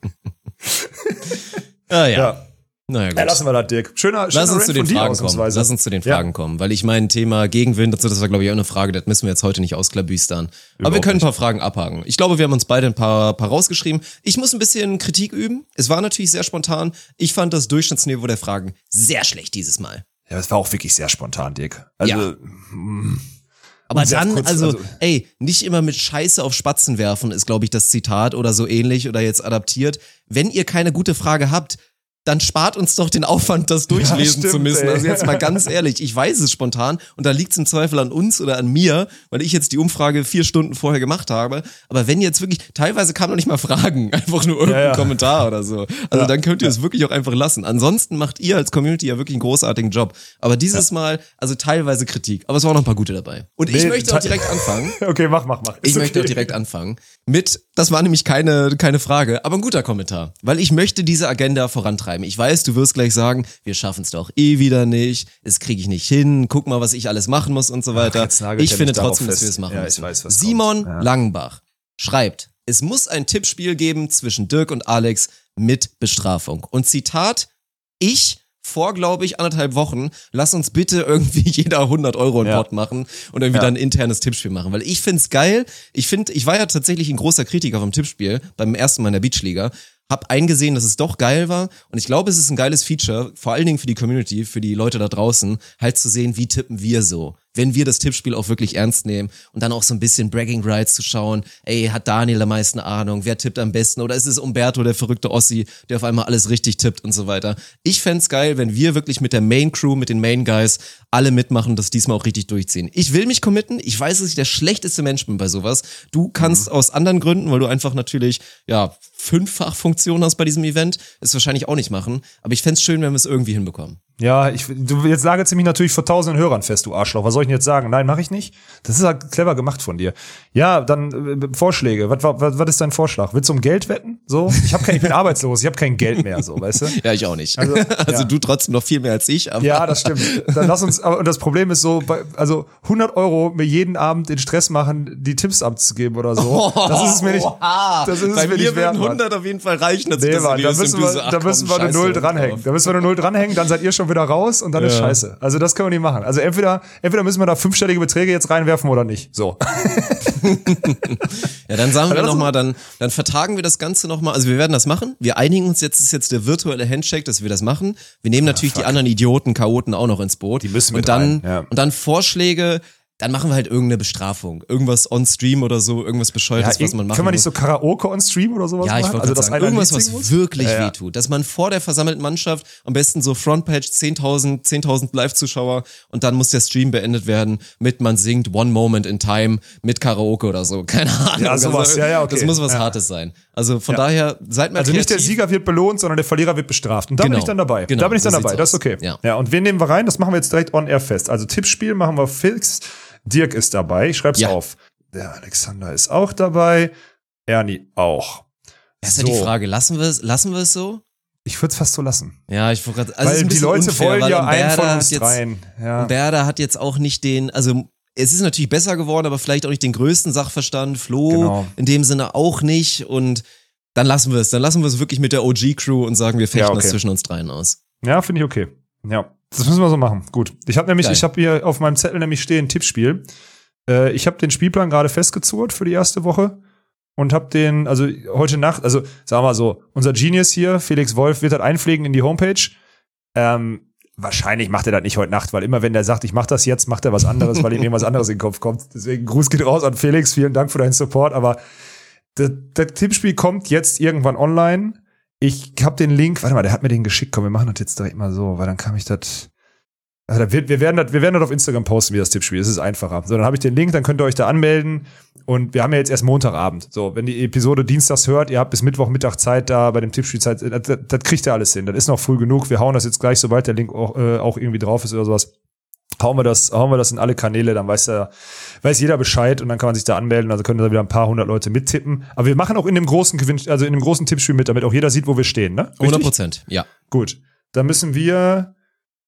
Ah ja. Ja. Naja, gut. Ja, lassen wir das, Dirk. Schöner, schöner Lass uns Rant zu den Fragen kommen. Lass uns zu den Ja. Fragen kommen, weil ich mein Thema Gegenwind dazu, das war glaube ich auch eine Frage, das müssen wir jetzt heute nicht ausklabüstern. Aber wir können ein paar Fragen abhaken. Ich glaube, wir haben uns beide ein paar, paar rausgeschrieben. Ich muss ein bisschen Kritik üben. Es war natürlich sehr spontan. Ich fand das Durchschnittsniveau der Fragen sehr schlecht dieses Mal. Ja, das war auch wirklich sehr spontan, Dirk. Also, Ja. mm, Aber dann, kurz, also, also- ey, nicht immer mit Scheiße auf Spatzen werfen, ist, glaube ich, das Zitat oder so ähnlich oder jetzt adaptiert. Wenn ihr keine gute Frage habt, dann spart uns doch den Aufwand, das durchlesen stimmt, zu müssen. ey. Also jetzt mal ganz ehrlich, ich weiß es spontan und da liegt es im Zweifel an uns oder an mir, weil ich jetzt die Umfrage vier Stunden vorher gemacht habe. Aber wenn jetzt wirklich, teilweise kamen noch nicht mal Fragen, einfach nur irgendein Ja, ja. Kommentar oder so. Also dann könnt ihr es wirklich auch einfach lassen. Ansonsten macht ihr als Community ja wirklich einen großartigen Job. Aber dieses Mal, also teilweise Kritik. Aber es waren noch ein paar gute dabei. Und ich Nee, möchte auch direkt anfangen. okay, mach, mach, mach. Ich Ist möchte auch okay. direkt anfangen mit, das war nämlich keine, keine Frage, aber ein guter Kommentar, weil ich möchte diese Agenda vorantreiben. Ich weiß, du wirst gleich sagen, wir schaffen es doch eh wieder nicht, es kriege ich nicht hin, guck mal, was ich alles machen muss und so weiter. nagelt ich finde trotzdem, dass wir es machen Ja, müssen. weiß, Simon. Ja. Langenbach schreibt, es muss ein Tippspiel geben zwischen Dirk und Alex mit Bestrafung. Und Zitat, ich vor, glaube ich, anderthalb Wochen, lass uns bitte irgendwie jeder 100 Euro in Ja. Pot machen und irgendwie Ja. dann ein internes Tippspiel machen. Weil ich find's geil. Ich finde, ich war ja tatsächlich ein großer Kritiker vom Tippspiel beim ersten Mal in der Beachliga. Hab eingesehen, dass es doch geil war. Und ich glaube, es ist ein geiles Feature, vor allen Dingen für die Community, für die Leute da draußen, halt zu sehen, wie tippen wir so. Wenn wir das Tippspiel auch wirklich ernst nehmen und dann auch so ein bisschen Bragging Rights zu schauen, ey, hat Daniel am meisten Ahnung, wer tippt am besten oder ist es Umberto, der verrückte Ossi, der auf einmal alles richtig tippt und so weiter. Ich fänd's geil, wenn wir wirklich mit der Main Crew, mit den Main Guys alle mitmachen, das diesmal auch richtig durchziehen. Ich will mich committen, ich weiß, dass ich der schlechteste Mensch bin bei sowas. Du kannst aus anderen Gründen, weil du einfach natürlich, ja, fünffach Funktion hast bei diesem Event, es wahrscheinlich auch nicht machen. Aber ich fänd's schön, wenn wir es irgendwie hinbekommen. Ja, ich, du jetzt nagelst mich natürlich vor tausenden Hörern fest, du Arschloch. Was soll ich denn jetzt sagen? Nein, mache ich nicht. Das ist halt clever gemacht von dir. Ja, dann äh, Vorschläge. Was, was, was ist dein Vorschlag? Willst du um Geld wetten? So, ich habe kein, ich bin arbeitslos, ich habe kein Geld mehr, so, weißt du? Ja, ich auch nicht. Also, Also, ja. du trotzdem noch viel mehr als ich. Aber Ja, das stimmt. Dann lass uns, aber und das Problem ist so, bei, also 100 Euro mir jeden Abend den Stress machen, die Tipps abzugeben oder so. Das ist es mir nicht, Oha. das ist es Bei mir mir nicht wert. würden Mann. 100 auf jeden Fall reichen. Dass Nee, das Mann, da müssen du wir, da müssen wir eine Null dranhängen. Da müssen wir eine Null dranhängen, dann seid ihr schon wieder raus und dann ist Ja. scheiße. Also das können wir nicht machen. Also entweder, entweder müssen wir da fünfstellige Beträge jetzt reinwerfen oder nicht. So. Ja, dann sagen wir nochmal, dann, dann vertagen wir das Ganze nochmal. Also wir werden das machen. Wir einigen uns jetzt, ist jetzt der virtuelle Handshake, dass wir das machen. Wir nehmen natürlich die anderen Idioten, Chaoten auch noch ins Boot. Die müssen und mit dann, rein, ja. Und dann Vorschläge, dann machen wir halt irgendeine Bestrafung. Irgendwas on Stream oder so, irgendwas Bescheuertes, was man machen können wir nicht so. Karaoke on Stream oder sowas Ja, ich machen? wollte Also also dass sagen, irgendwas, was muss? wirklich Ja, ja. wehtut. Dass man vor der versammelten Mannschaft am besten so Frontpage 10.000 10.000 Live-Zuschauer und dann muss der Stream beendet werden mit man singt One Moment in Time mit Karaoke oder so. Keine Ahnung. Ja, sowas. Ja, ja, okay. Das muss was Ja. Hartes sein. Also von Ja. daher, seid mal Also nicht der kreativ. Sieger wird belohnt, sondern der Verlierer wird bestraft. Und da bin Genau. ich dann dabei. Genau, da bin ich dann dabei. Das ist okay. Ja. ja, und wen nehmen wir rein? Das machen wir jetzt direkt on air fest. Also Tippspiel machen wir fix. Dirk ist dabei. Ich schreib's Ja. auf. Der Alexander ist auch dabei. Ernie auch. Das ist ja die Frage, lassen wir es, lassen wir es so? Ich würde es fast so lassen. Ja, ich wollte gerade, also weil die Leute unfair, wollen ja einen von hat uns jetzt, dreien. Ja. Umberda hat jetzt auch nicht den, also es ist natürlich besser geworden, aber vielleicht auch nicht den größten Sachverstand. Flo Genau. in dem Sinne auch nicht. Und dann lassen wir es. Dann lassen wir es wirklich mit der OG-Crew und sagen, wir fechten Ja, okay. das zwischen uns dreien aus. Ja, finde ich okay. Ja, das müssen wir so machen. Gut. Ich habe nämlich, Geil. ich habe hier auf meinem Zettel nämlich stehen Tippspiel. Äh, ich habe den Spielplan gerade festgezurrt für die erste Woche und habe den, also heute Nacht, also sagen wir mal so, unser Genius hier, Felix Wolf, wird das einpflegen in die Homepage. Ähm, wahrscheinlich macht er das nicht heute Nacht, weil immer wenn der sagt, ich mache das jetzt, macht er was anderes, weil ihm irgendwas anderes in den Kopf kommt. Deswegen Gruß geht raus an Felix, vielen Dank für deinen Support, aber das, das Tippspiel kommt jetzt irgendwann online. Ich habe den Link, warte mal, der hat mir den geschickt. Komm, wir machen das jetzt direkt mal so, weil dann kann ich das. Also da wird, wir, werden das, wir werden das auf Instagram posten, wie das Tippspiel. Das ist einfacher. So, dann habe ich den Link, dann könnt ihr euch da anmelden. Und wir haben ja jetzt erst Montagabend. So, wenn die Episode dienstags hört, ihr habt bis Mittwochmittag Zeit da bei dem Tippspiel Zeit. Das, das, das kriegt ihr alles hin. Das ist noch früh genug. Wir hauen das jetzt gleich, sobald der Link auch, äh, auch irgendwie drauf ist oder sowas. Hauen wir das, hauen wir das in alle Kanäle, dann weiß der, weiß jeder Bescheid und dann kann man sich da anmelden. Also können da wieder ein paar hundert Leute mittippen. Aber wir machen auch in dem großen Gewinn, also in dem großen Tippspiel mit, damit auch jeder sieht, wo wir stehen, ne? 100 Richtig? Prozent, ja. Gut. Da müssen wir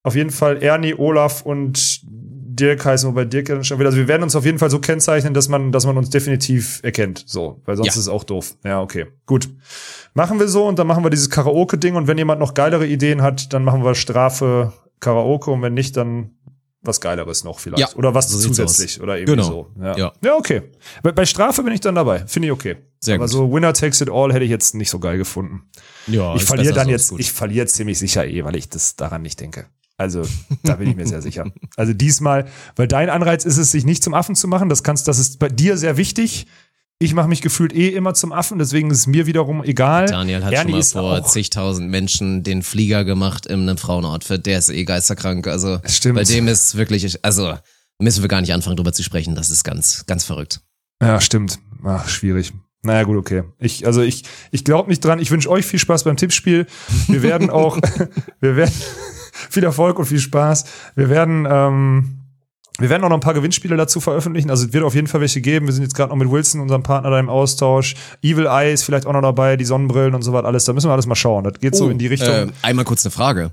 auf jeden Fall Ernie, Olaf und Dirk heißen, wobei Dirk dann schon wieder. Also wir werden uns auf jeden Fall so kennzeichnen, dass man, dass man uns definitiv erkennt. So, weil sonst Ja. ist es auch doof. Ja, okay. Gut. Machen wir so und dann machen wir dieses Karaoke-Ding und wenn jemand noch geilere Ideen hat, dann machen wir Strafe Karaoke und wenn nicht, dann was Geileres noch vielleicht. Ja, oder was so zusätzlich oder irgendwie Genau. so. Ja. Ja. ja, okay. Bei, bei Strafe bin ich dann dabei. Finde ich okay. Sehr Aber gut. so Winner takes it all hätte ich jetzt nicht so geil gefunden. Ja, Ich verliere dann jetzt, gut. ich verliere ziemlich sicher eh, weil ich das daran nicht denke. Also, da bin ich mir sehr sicher. Also diesmal, weil dein Anreiz ist es, sich nicht zum Affen zu machen. Das kannst, das ist bei dir sehr wichtig. Ich mache mich gefühlt eh immer zum Affen, deswegen ist es mir wiederum egal. Daniel hat Ernie schon mal vor zigtausend Menschen den Flieger gemacht in einem Frauenoutfit. Der ist eh geisterkrank. Also Stimmt. bei dem ist wirklich, also müssen wir gar nicht anfangen drüber zu sprechen. Das ist ganz, ganz verrückt. Ja, stimmt. Ach, schwierig. Naja, gut, okay. Ich, also ich, ich glaube nicht dran. Ich wünsche euch viel Spaß beim Tippspiel. Wir werden auch, wir werden viel Erfolg und viel Spaß. Wir werden, ähm, wir werden auch noch ein paar Gewinnspiele dazu veröffentlichen. Also es wird auf jeden Fall welche geben. Wir sind jetzt gerade noch mit Wilson, unserem Partner, da im Austausch. Evil Eye ist vielleicht auch noch dabei, die Sonnenbrillen und so was alles. Da müssen wir alles mal schauen. Das geht so in die Richtung. Äh, einmal kurz eine Frage.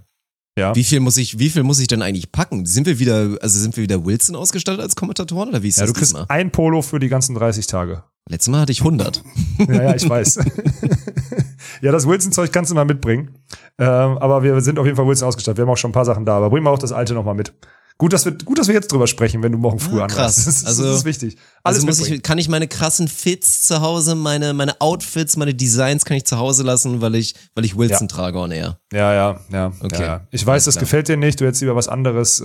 ja. Wie viel muss ich, wie viel muss ich denn eigentlich packen? Sind wir wieder, also sind wir wieder Wilson ausgestattet als Kommentatoren oder wie ist ja, das du kriegst diesmal? ein Polo für die ganzen 30 Tage. Letztes Mal hatte ich 100. Ja, ja, ich weiß. ja, das Wilson-Zeug kannst du mal mitbringen. Ähm, aber wir sind auf jeden Fall Wilson ausgestattet. Wir haben auch schon ein paar Sachen da, aber bringen wir auch das alte nochmal mit. Gut, dass wir, gut, dass wir jetzt drüber sprechen, wenn du morgen früh Ah, anreist. krass. Das ist, Also- das ist wichtig. Alles also muss mitbringen. ich, kann ich meine krassen Fits zu Hause, meine, meine Outfits, meine Designs kann ich zu Hause lassen, weil ich, weil ich Wilson Ja. trage on air. Ja, ja, ja. Okay. ja, ja. Ich weiß, das gefällt dir nicht. Du hättest lieber was anderes. Äh,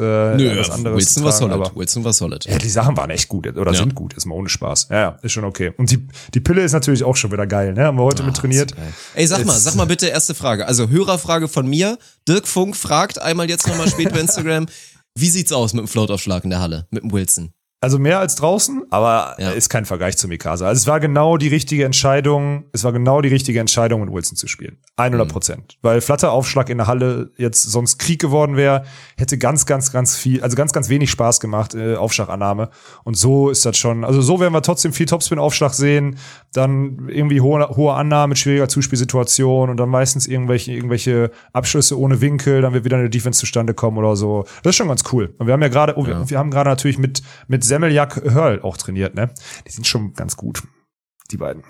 was anderes Wilson war tragen, solid. aber- Wilson war solid. Ja, die Sachen waren echt gut oder Ja. sind gut, ist mal ohne Spaß. Ja, ja, ist schon okay. Und die, die Pille ist natürlich auch schon wieder geil, ne? Haben wir heute mit trainiert. Ey, sag mal, sag mal bitte erste Frage. Also Hörerfrage von mir. Dirk Funk fragt einmal jetzt nochmal spät bei Instagram. Wie sieht's aus mit dem Floataufschlag in der Halle, mit dem Wilson? Also mehr als draußen, aber Ja. ist kein Vergleich zu Mikasa. Also es war genau die richtige Entscheidung, es war genau die richtige Entscheidung, mit Wilson zu spielen. 100 Prozent. Weil Flatteraufschlag in der Halle jetzt sonst Krieg geworden wäre, hätte ganz, ganz, ganz viel, also ganz, ganz wenig Spaß gemacht, äh, Aufschlagannahme. Und so ist das schon, also so werden wir trotzdem viel Topspin-Aufschlag sehen, dann irgendwie hohe, hohe Annahme mit schwieriger Zuspielsituation und dann meistens irgendwelche, irgendwelche Abschlüsse ohne Winkel, dann wird wieder eine Defense zustande kommen oder so. Das ist schon ganz cool. Und wir haben ja gerade, oh, wir, wir haben gerade natürlich mit, mit Semmeljak Hörl auch trainiert, ne? Die sind schon ganz gut, die beiden.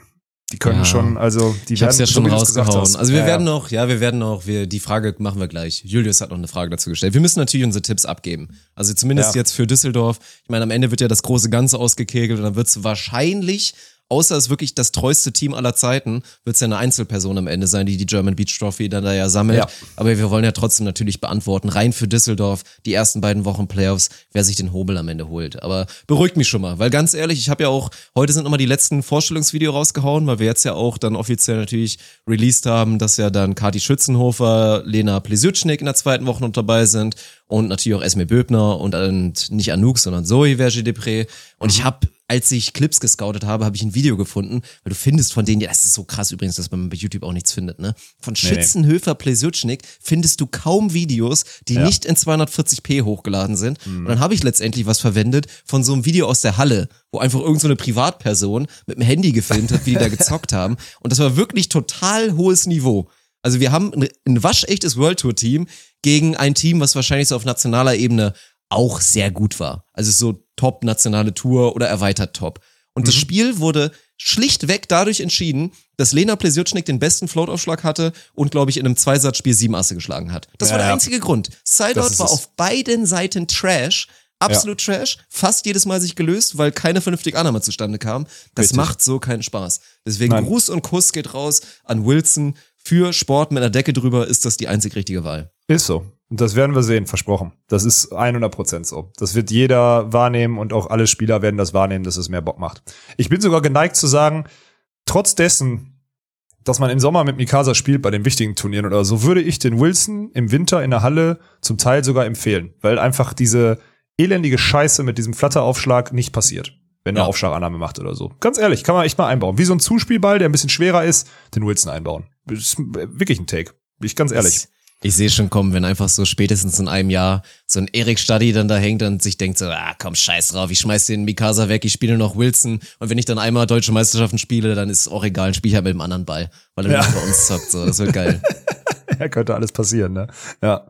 Die können Ja. schon, also die Ich hab's ja so schon gesagt rausgehauen. Also wir Ja, werden noch, ja, wir werden noch, wir, die Frage machen wir gleich. Julius hat noch eine Frage dazu gestellt. Wir müssen natürlich unsere Tipps abgeben. Also zumindest Ja. jetzt für Düsseldorf. Ich meine, am Ende wird ja das große Ganze ausgekegelt und dann wird's wahrscheinlich außer es wirklich das treueste Team aller Zeiten, wird's ja eine Einzelperson am Ende sein, die die German Beach Trophy dann da ja sammelt. Ja. Aber wir wollen ja trotzdem natürlich beantworten, rein für Düsseldorf, die ersten beiden Wochen Playoffs, wer sich den Hobel am Ende holt. Aber beruhigt mich schon mal, weil ganz ehrlich, ich habe ja auch, heute sind nochmal die letzten Vorstellungsvideo rausgehauen, weil wir jetzt ja auch dann offiziell natürlich released haben, dass ja dann Kati Schützenhofer, Lena Plesutschnik in der zweiten Woche noch dabei sind und natürlich auch Esme Böbner und, und nicht Anouk, sondern Zoe Verge Depré. Und ich habe als ich Clips gescoutet habe, habe ich ein Video gefunden, weil du findest von denen, ja, das ist so krass übrigens, dass man bei YouTube auch nichts findet, ne? Von Nee, nee. Schützenhöfer Plesutschnik findest du kaum Videos, die Ja. nicht in 240p hochgeladen sind. Mhm. Und dann habe ich letztendlich was verwendet von so einem Video aus der Halle, wo einfach irgendeine so eine Privatperson mit dem Handy gefilmt hat, wie die da gezockt haben. Und das war wirklich total hohes Niveau. Also wir haben ein, ein waschechtes World Tour Team gegen ein Team, was wahrscheinlich so auf nationaler Ebene auch sehr gut war. Also so top nationale Tour oder erweitert top. Und das Spiel wurde schlichtweg dadurch entschieden, dass Lena Plesiotschnik den besten Floataufschlag hatte und, glaube ich, in einem Zweisatzspiel sieben Asse geschlagen hat. Das Ja, war der ja. einzige Grund. Sideout war es. auf beiden Seiten Trash. Absolut Trash. Fast jedes Mal sich gelöst, weil keine vernünftige Annahme zustande kam. Das Richtig. macht so keinen Spaß. Deswegen Nein. Gruß und Kuss geht raus an Wilson. Für Sport mit einer Decke drüber ist das die einzig richtige Wahl. Ist so. Und das werden wir sehen, versprochen. Das ist 100 Prozent so. Das wird jeder wahrnehmen und auch alle Spieler werden das wahrnehmen, dass es mehr Bock macht. Ich bin sogar geneigt zu sagen, trotz dessen, dass man im Sommer mit Mikasa spielt bei den wichtigen Turnieren oder so, würde ich den Wilson im Winter in der Halle zum Teil sogar empfehlen, weil einfach diese elendige Scheiße mit diesem Flatteraufschlag nicht passiert, wenn er Ja. Aufschlagannahme macht oder so. Ganz ehrlich, kann man echt mal einbauen. Wie so ein Zuspielball, der ein bisschen schwerer ist, den Wilson einbauen. Das ist wirklich ein Take. Bin ich ganz ehrlich. Ich, ich sehe schon kommen, wenn einfach so spätestens in einem Jahr so ein Erik Stadi dann da hängt und sich denkt so, ah komm, scheiß drauf, ich schmeiß den Mikasa weg, ich spiele noch Wilson und wenn ich dann einmal deutsche Meisterschaften spiele, dann ist auch egal, spiele ich halt mit dem anderen Ball, weil er Ja. nur bei uns zockt, so, das wird geil. Ja, könnte alles passieren, ne? Ja.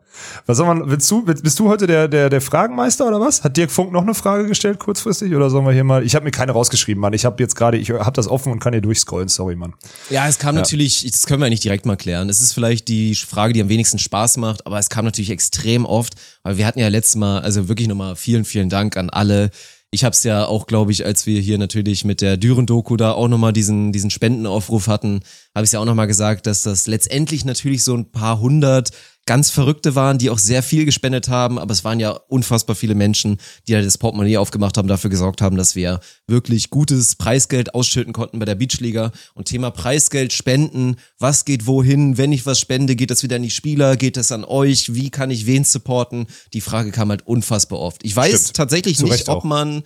Was soll man, willst du, bist du heute der, der, der Fragenmeister oder was? Hat Dirk Funk noch eine Frage gestellt kurzfristig oder sollen wir hier mal, ich habe mir keine rausgeschrieben, Mann. Ich habe jetzt gerade, ich habe das offen und kann hier durchscrollen, sorry, Mann. Ja, es kam natürlich, das können wir nicht direkt mal klären. Es ist vielleicht die Frage, die am wenigsten Spaß macht, aber es kam natürlich extrem oft, weil wir hatten ja letztes Mal, also wirklich nochmal vielen, vielen Dank an alle. Ich habe es ja auch, glaube ich, als wir hier natürlich mit der Düren-Doku da auch nochmal diesen, diesen Spendenaufruf hatten, habe ich ja auch nochmal gesagt, dass das letztendlich natürlich so ein paar hundert ganz Verrückte waren, die auch sehr viel gespendet haben, aber es waren ja unfassbar viele Menschen, die halt das Portemonnaie aufgemacht haben, dafür gesorgt haben, dass wir wirklich gutes Preisgeld ausschütten konnten bei der Beachliga. Und Thema Preisgeld, Spenden, was geht wohin? Wenn ich was spende, geht das wieder an die Spieler? Geht das an euch? Wie kann ich wen supporten? Die Frage kam halt unfassbar oft. Ich weiß Stimmt. tatsächlich Zu nicht, ob man,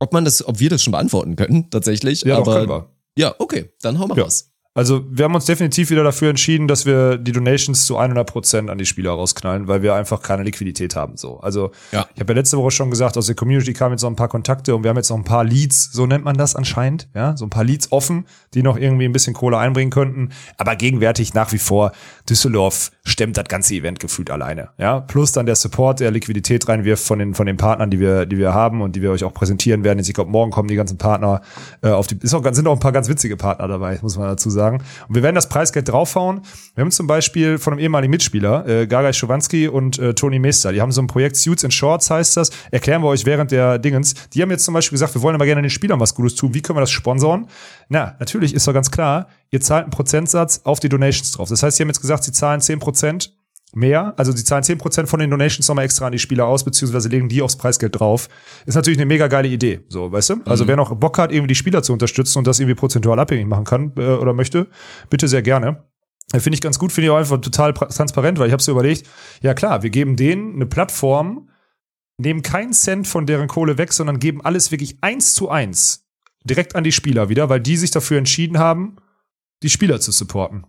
ob man das, ob wir das schon beantworten können, tatsächlich. Ja, doch, aber können wir. ja, okay, dann hau mal Ja. raus. Also wir haben uns definitiv wieder dafür entschieden, dass wir die Donations zu 100 Prozent an die Spieler rausknallen, weil wir einfach keine Liquidität haben. So, also Ja. ich habe ja letzte Woche schon gesagt, aus der Community kamen jetzt noch ein paar Kontakte und wir haben jetzt noch ein paar Leads, so nennt man das anscheinend, ja, so ein paar Leads offen, die noch irgendwie ein bisschen Kohle einbringen könnten. Aber gegenwärtig nach wie vor Düsseldorf stemmt das ganze Event gefühlt alleine, ja. Plus dann der Support, der Liquidität reinwirft von den von den Partnern, die wir die wir haben und die wir euch auch präsentieren werden. Jetzt, ich glaube, morgen kommen die ganzen Partner äh, auf die. Ist auch, sind auch ein paar ganz witzige Partner dabei, muss man dazu sagen. Sagen. Und wir werden das Preisgeld draufhauen. Wir haben zum Beispiel von einem ehemaligen Mitspieler, äh, Gagai Schovanski und äh, Toni Meester, die haben so ein Projekt Suits and Shorts heißt das. Erklären wir euch während der Dingens. Die haben jetzt zum Beispiel gesagt, wir wollen aber gerne den Spielern was Gutes tun. Wie können wir das sponsoren? Na, natürlich ist doch ganz klar, ihr zahlt einen Prozentsatz auf die Donations drauf. Das heißt, sie haben jetzt gesagt, sie zahlen 10 Prozent mehr. Also sie zahlen 10% von den Donations nochmal extra an die Spieler aus, beziehungsweise legen die aufs Preisgeld drauf. Ist natürlich eine mega geile Idee. So, weißt du? Also wer noch Bock hat, irgendwie die Spieler zu unterstützen und das irgendwie prozentual abhängig machen kann äh, oder möchte, bitte sehr gerne. Äh, Finde ich ganz gut, finde ich auch einfach total transparent, weil ich habe so überlegt, ja klar, wir geben denen eine Plattform, nehmen keinen Cent von deren Kohle weg, sondern geben alles wirklich eins zu eins direkt an die Spieler wieder, weil die sich dafür entschieden haben, die Spieler zu supporten.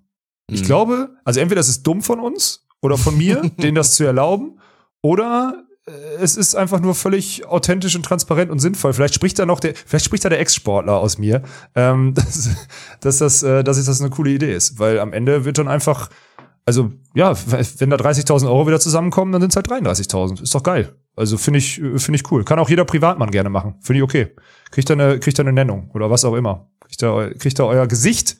Ich Mhm. glaube, also entweder es ist dumm von uns oder von mir, denen das zu erlauben, oder äh, es ist einfach nur völlig authentisch und transparent und sinnvoll. Vielleicht spricht da noch der, vielleicht spricht da der Ex-Sportler aus mir, ähm, dass, dass das, äh, dass das eine coole Idee ist, weil am Ende wird dann einfach, also ja, wenn da 30.000 Euro wieder zusammenkommen, dann sind es halt 33.000. Ist doch geil. Also finde ich, äh, finde ich cool. Kann auch jeder Privatmann gerne machen. Finde ich okay. Kriegt da eine, kriegt da eine Nennung oder was auch immer. Kriegt da, kriegt da euer Gesicht,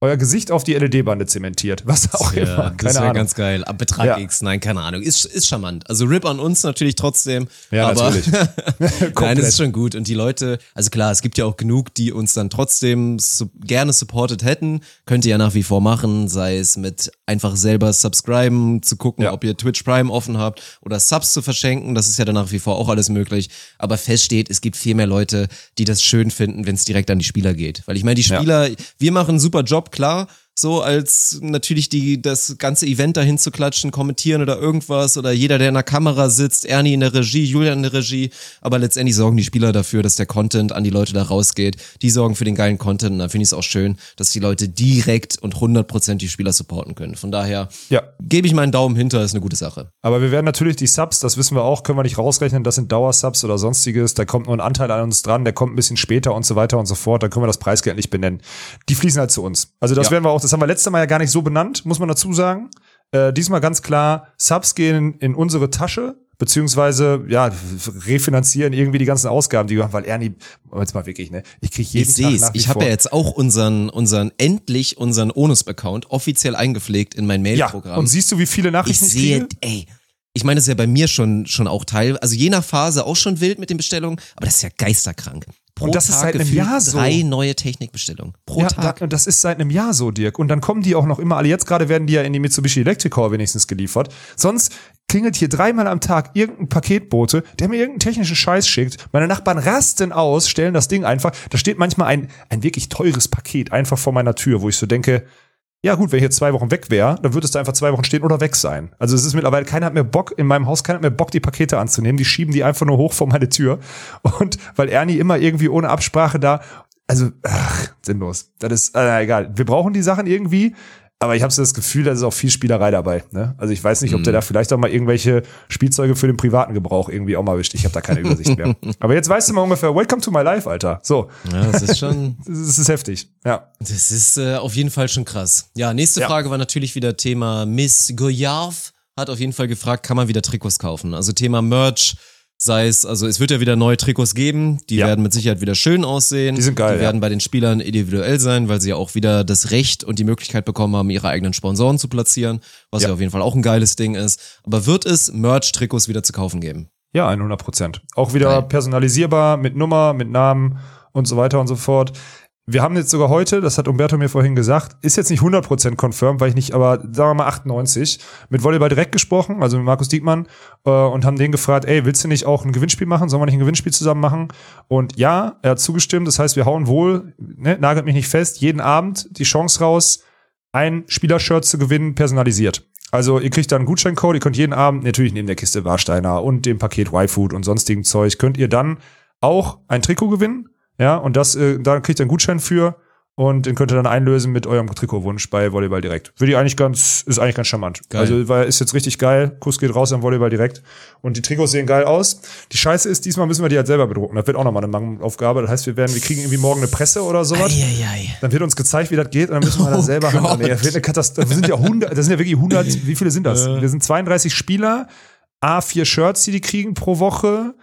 euer Gesicht auf die LED-Bande zementiert. Was auch Ja, immer. das Keine wäre Ahnung. ganz geil. Ab Betrag Ja. X, nein, keine Ahnung. Ist, ist charmant. Also RIP an uns natürlich trotzdem. Ja, aber natürlich. Nein, das ist schon gut. Und die Leute, also klar, es gibt ja auch genug, die uns dann trotzdem su gerne supported hätten. Könnt ihr ja nach wie vor machen, sei es mit einfach selber subscriben, zu gucken, Ja. ob ihr Twitch Prime offen habt oder Subs zu verschenken. Das ist ja dann nach wie vor auch alles möglich. Aber fest steht, es gibt viel mehr Leute, die das schön finden, wenn es direkt an die Spieler geht. Weil ich meine, die. Spieler, wir machen einen super Job, klar so als natürlich die das ganze Event dahin zu klatschen, kommentieren oder irgendwas oder jeder, der in der Kamera sitzt, Ernie in der Regie, Julian in der Regie, aber letztendlich sorgen die Spieler dafür, dass der Content an die Leute da rausgeht. Die sorgen für den geilen Content und da finde ich es auch schön, dass die Leute direkt und 100% die Spieler supporten können. Von daher Ja. gebe ich meinen Daumen hinter, ist eine gute Sache. Aber wir werden natürlich die Subs, das wissen wir auch, können wir nicht rausrechnen, das sind Dauersubs oder sonstiges, da kommt nur ein Anteil an uns dran, der kommt ein bisschen später und so weiter und so fort, dann können wir das Preisgeld nicht benennen. Die fließen halt zu uns. Also das Ja. werden wir auch, das haben wir letztes Mal ja gar nicht so benannt, muss man dazu sagen. Äh, diesmal ganz klar, Subs gehen in unsere Tasche, beziehungsweise, ja, refinanzieren irgendwie die ganzen Ausgaben, die wir haben, weil Ernie, jetzt mal wirklich, ne, ich kriege jeden Ich Tag wie Ich habe ja jetzt auch unseren, unseren, endlich unseren Onus-Account offiziell eingepflegt in mein ja, Mail-Programm. und siehst du, wie viele ich Nachrichten ich, sehe, kriege? ey, ich meine, das ist ja bei mir schon, schon auch Teil, also je nach Phase auch schon wild mit den Bestellungen, aber das ist ja geisterkrank. Pro Und das ist Tag seit einem Jahr so. drei neue Technikbestellungen. Pro ja, Tag. Da, und das ist seit einem Jahr so, Dirk. Und dann kommen die auch noch immer alle. Jetzt gerade werden die ja in die Mitsubishi Electric Core wenigstens geliefert. Sonst klingelt hier dreimal am Tag irgendein Paketbote, der mir irgendeinen technischen Scheiß schickt. Meine Nachbarn rasten aus, stellen das Ding einfach. Da steht manchmal ein, ein wirklich teures Paket einfach vor meiner Tür, wo ich so denke, ja gut, wenn ich jetzt zwei Wochen weg wäre, dann würde es da einfach zwei Wochen stehen oder weg sein. Also es ist mittlerweile, keiner hat mehr Bock, in meinem Haus, keiner hat mehr Bock, die Pakete anzunehmen. Die schieben die einfach nur hoch vor meine Tür. Und weil Ernie immer irgendwie ohne Absprache da, also, ach, sinnlos. Das ist, äh, egal. Wir brauchen die Sachen irgendwie, aber ich habe so das Gefühl, da ist auch viel Spielerei dabei. Ne? Also ich weiß nicht, ob der da vielleicht auch mal irgendwelche Spielzeuge für den privaten Gebrauch irgendwie auch mal wischt. Ich habe da keine Übersicht mehr. Aber jetzt weißt du mal ungefähr, welcome to my life, Alter. So, Ja, das ist schon, das ist, heftig. Ja. das ist äh, auf jeden Fall schon krass. Ja, nächste Ja. Frage war natürlich wieder Thema Miss Goyave. Hat auf jeden Fall gefragt, kann man wieder Trikots kaufen? Also Thema Merch, sei es, also es wird ja wieder neue Trikots geben, die Ja. werden mit Sicherheit wieder schön aussehen. Die sind geil, Die ja. werden bei den Spielern individuell sein, weil sie ja auch wieder das Recht und die Möglichkeit bekommen haben, ihre eigenen Sponsoren zu platzieren, was ja, Ja. auf jeden Fall auch ein geiles Ding ist. Aber wird es Merch-Trikots wieder zu kaufen geben? Ja, 100 Prozent. Auch wieder Geil. personalisierbar mit Nummer, mit Namen und so weiter und so fort. Wir haben jetzt sogar heute, das hat Umberto mir vorhin gesagt, ist jetzt nicht 100 Prozent confirmed, weil ich nicht, aber sagen wir mal 98, mit Volleyball direkt gesprochen, also mit Markus Diekmann, äh, und haben den gefragt, ey, willst du nicht auch ein Gewinnspiel machen? Sollen wir nicht ein Gewinnspiel zusammen machen? Und ja, er hat zugestimmt. Das heißt, wir hauen wohl, ne, nagelt mich nicht fest, jeden Abend die Chance raus, ein Spielershirt zu gewinnen, personalisiert. Also ihr kriegt dann einen Gutscheincode, ihr könnt jeden Abend, natürlich neben der Kiste Warsteiner und dem Paket Y-Food und sonstigem Zeug, könnt ihr dann auch ein Trikot gewinnen. Ja, und das, äh, da kriegt ihr einen Gutschein für und den könnt ihr dann einlösen mit eurem Trikotwunsch bei Volleyball direkt. Würde ich eigentlich ganz, ist eigentlich ganz charmant. Geil. Also, weil ist jetzt richtig geil. Kuss geht raus am Volleyball direkt. Und die Trikots sehen geil aus. Die Scheiße ist, diesmal müssen wir die halt selber bedrucken. Das wird auch nochmal eine Mangenaufgabe. Das heißt, wir werden, wir kriegen irgendwie morgen eine Presse oder sowas. Eieiei. Dann wird uns gezeigt, wie das geht, und dann müssen wir das Oh selber Gott. handeln. Das wird eine Katastrophe. Das sind ja 100, das sind ja wirklich 100, wie viele sind das? Wir sind 32 Spieler, A4 Shirts, die die kriegen pro Woche,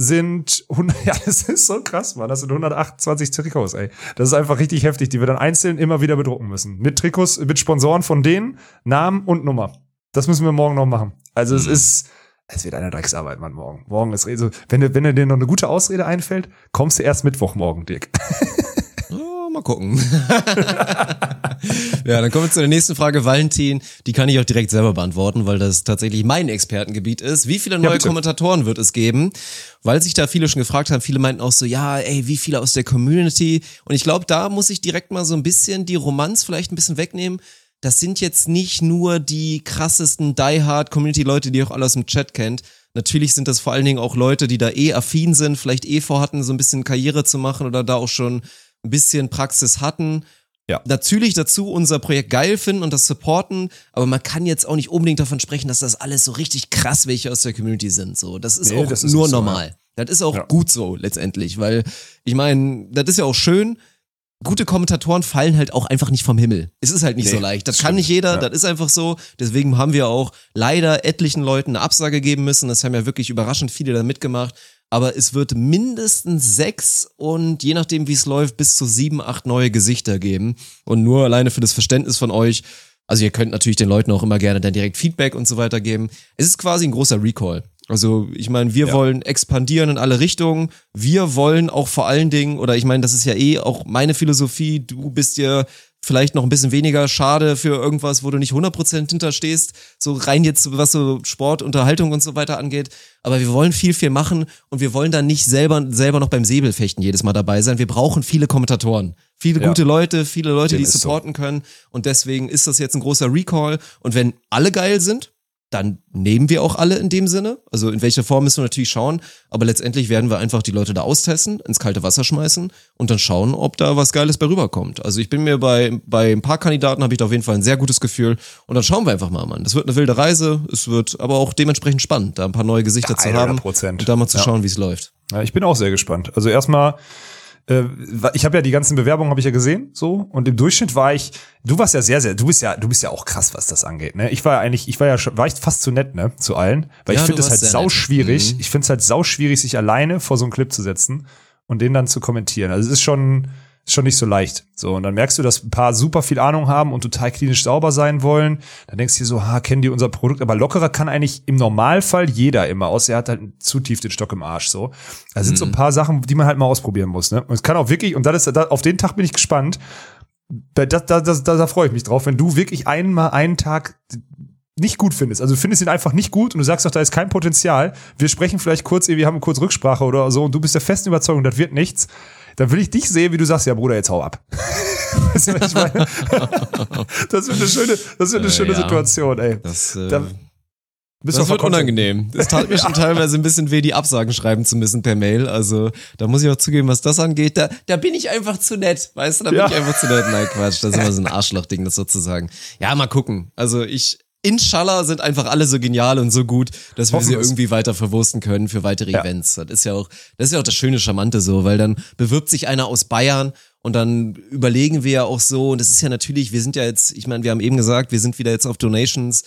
sind 100, ja, das ist so krass, Mann. Das sind 128 Trikots, ey. Das ist einfach richtig heftig, die wir dann einzeln immer wieder bedrucken müssen. Mit Trikots, mit Sponsoren von denen, Namen und Nummer. Das müssen wir morgen noch machen. Also es ist, es wird eine Drecksarbeit, Mann, morgen. Morgen ist so, wenn dir, wenn dir noch eine gute Ausrede einfällt, kommst du erst Mittwoch morgen, Dirk. Oh, mal gucken. ja, dann kommen wir zu der nächsten Frage. Valentin, die kann ich auch direkt selber beantworten, weil das tatsächlich mein Expertengebiet ist. Wie viele neue bitte. Kommentatoren wird es geben? Weil sich da viele schon gefragt haben, viele meinten auch so, ja, ey, wie viele aus der Community? Und ich glaube, da muss ich direkt mal so ein bisschen die Romanz vielleicht ein bisschen wegnehmen. Das sind jetzt nicht nur die krassesten Die-Hard-Community-Leute, die ihr auch alle aus dem Chat kennt. Natürlich sind das vor allen Dingen auch Leute, die da eh affin sind, vielleicht eh vorhatten, so ein bisschen Karriere zu machen oder da auch schon ein bisschen Praxis hatten. Ja. Natürlich dazu unser Projekt geil finden und das supporten, aber man kann jetzt auch nicht unbedingt davon sprechen, dass das alles so richtig krass welche aus der Community sind. So, das ist Nee, auch das ist nur nicht so, normal. Das ist auch Ja. gut so letztendlich, weil ich meine, das ist ja auch schön. Gute Kommentatoren fallen halt auch einfach nicht vom Himmel. Es ist halt nicht Nee, so leicht. Das das kann stimmt. nicht jeder, Ja. das ist einfach so. Deswegen haben wir auch leider etlichen Leuten eine Absage geben müssen. Das haben ja wirklich überraschend viele da mitgemacht. Aber es wird mindestens sechs und je nachdem, wie es läuft, bis zu sieben, acht neue Gesichter geben. Und nur alleine für das Verständnis von euch. Also ihr könnt natürlich den Leuten auch immer gerne dann direkt Feedback und so weiter geben. Es ist quasi ein großer Recall. Also ich meine, wir Ja. wollen expandieren in alle Richtungen. Wir wollen auch vor allen Dingen, oder ich meine, das ist ja eh auch meine Philosophie, du bist ja vielleicht noch ein bisschen weniger schade für irgendwas, wo du nicht 100% hinterstehst, so rein jetzt, was so Sport, Unterhaltung und so weiter angeht. Aber wir wollen viel, viel machen und wir wollen dann nicht selber, selber noch beim Säbelfechten jedes Mal dabei sein. Wir brauchen viele Kommentatoren. Viele Ja. gute Leute, viele Leute, Dem die ist so. supporten können. Und deswegen ist das jetzt ein großer Recall. Und wenn alle geil sind, dann nehmen wir auch alle in dem Sinne. Also in welcher Form müssen wir natürlich schauen. Aber letztendlich werden wir einfach die Leute da austesten, ins kalte Wasser schmeißen und dann schauen, ob da was Geiles bei rüberkommt. Also ich bin mir bei, bei ein paar Kandidaten habe ich da auf jeden Fall ein sehr gutes Gefühl. Und dann schauen wir einfach mal, Mann. Das wird eine wilde Reise. Es wird aber auch dementsprechend spannend, da ein paar neue Gesichter Ja, zu haben 100%. und da mal zu schauen, wie es läuft. Ja, ich bin auch sehr gespannt. Also erstmal, äh, ich habe ja die ganzen Bewerbungen habe ich ja gesehen, so und im Durchschnitt war ich. Du warst ja sehr, sehr. Du bist ja, du bist ja auch krass, was das angeht. Ne? Ich war ja eigentlich, ich war ja schon, war ich fast zu nett, ne, zu allen, weil Ja, ich finde es halt sau nett. schwierig. Mhm. Ich finde es halt sau schwierig, sich alleine vor so einen Clip zu setzen und den dann zu kommentieren. Also es ist schon, ist schon nicht so leicht. So und dann merkst du, dass ein paar super viel Ahnung haben und total klinisch sauber sein wollen. Dann denkst du dir so, ha, kennen die unser Produkt? Aber lockerer kann eigentlich im Normalfall jeder immer, außer er hat halt zu tief den Stock im Arsch. So, da sind so ein paar Sachen, die man halt mal ausprobieren muss. Ne? Und es kann auch wirklich, und das ist, da, auf den Tag bin ich gespannt. Da, da, da, da, da freue ich mich drauf, wenn du wirklich einmal einen Tag nicht gut findest. Also du findest ihn einfach nicht gut und du sagst doch, da ist kein Potenzial. Wir sprechen vielleicht kurz, wir haben kurz Rücksprache oder so und du bist der festen Überzeugung, das wird nichts. Dann will ich dich sehen, wie du sagst, ja Bruder, jetzt hau ab. Das wird eine schöne, das wird eine Äh, schöne ja. Situation, ey. Das, äh, Da Das wird verkonnt. unangenehm. Es tat mir schon teilweise ein bisschen weh, die Absagen schreiben zu müssen per Mail. Also da muss ich auch zugeben, was das angeht. Da, da bin ich einfach zu nett. Weißt du, da bin Ja. ich einfach zu nett. Nein, Quatsch. Das ist immer so ein Arschlochding, das sozusagen. Ja, mal gucken. Also ich, Inshallah sind einfach alle so genial und so gut, dass wir sie irgendwie weiter verwursten können für weitere Ja. Events. Das ist ja auch, das ist ja auch das schöne Charmante so, weil dann bewirbt sich einer aus Bayern und dann überlegen wir ja auch so, und das ist ja natürlich, wir sind ja jetzt, ich meine, wir haben eben gesagt, wir sind wieder jetzt auf Donations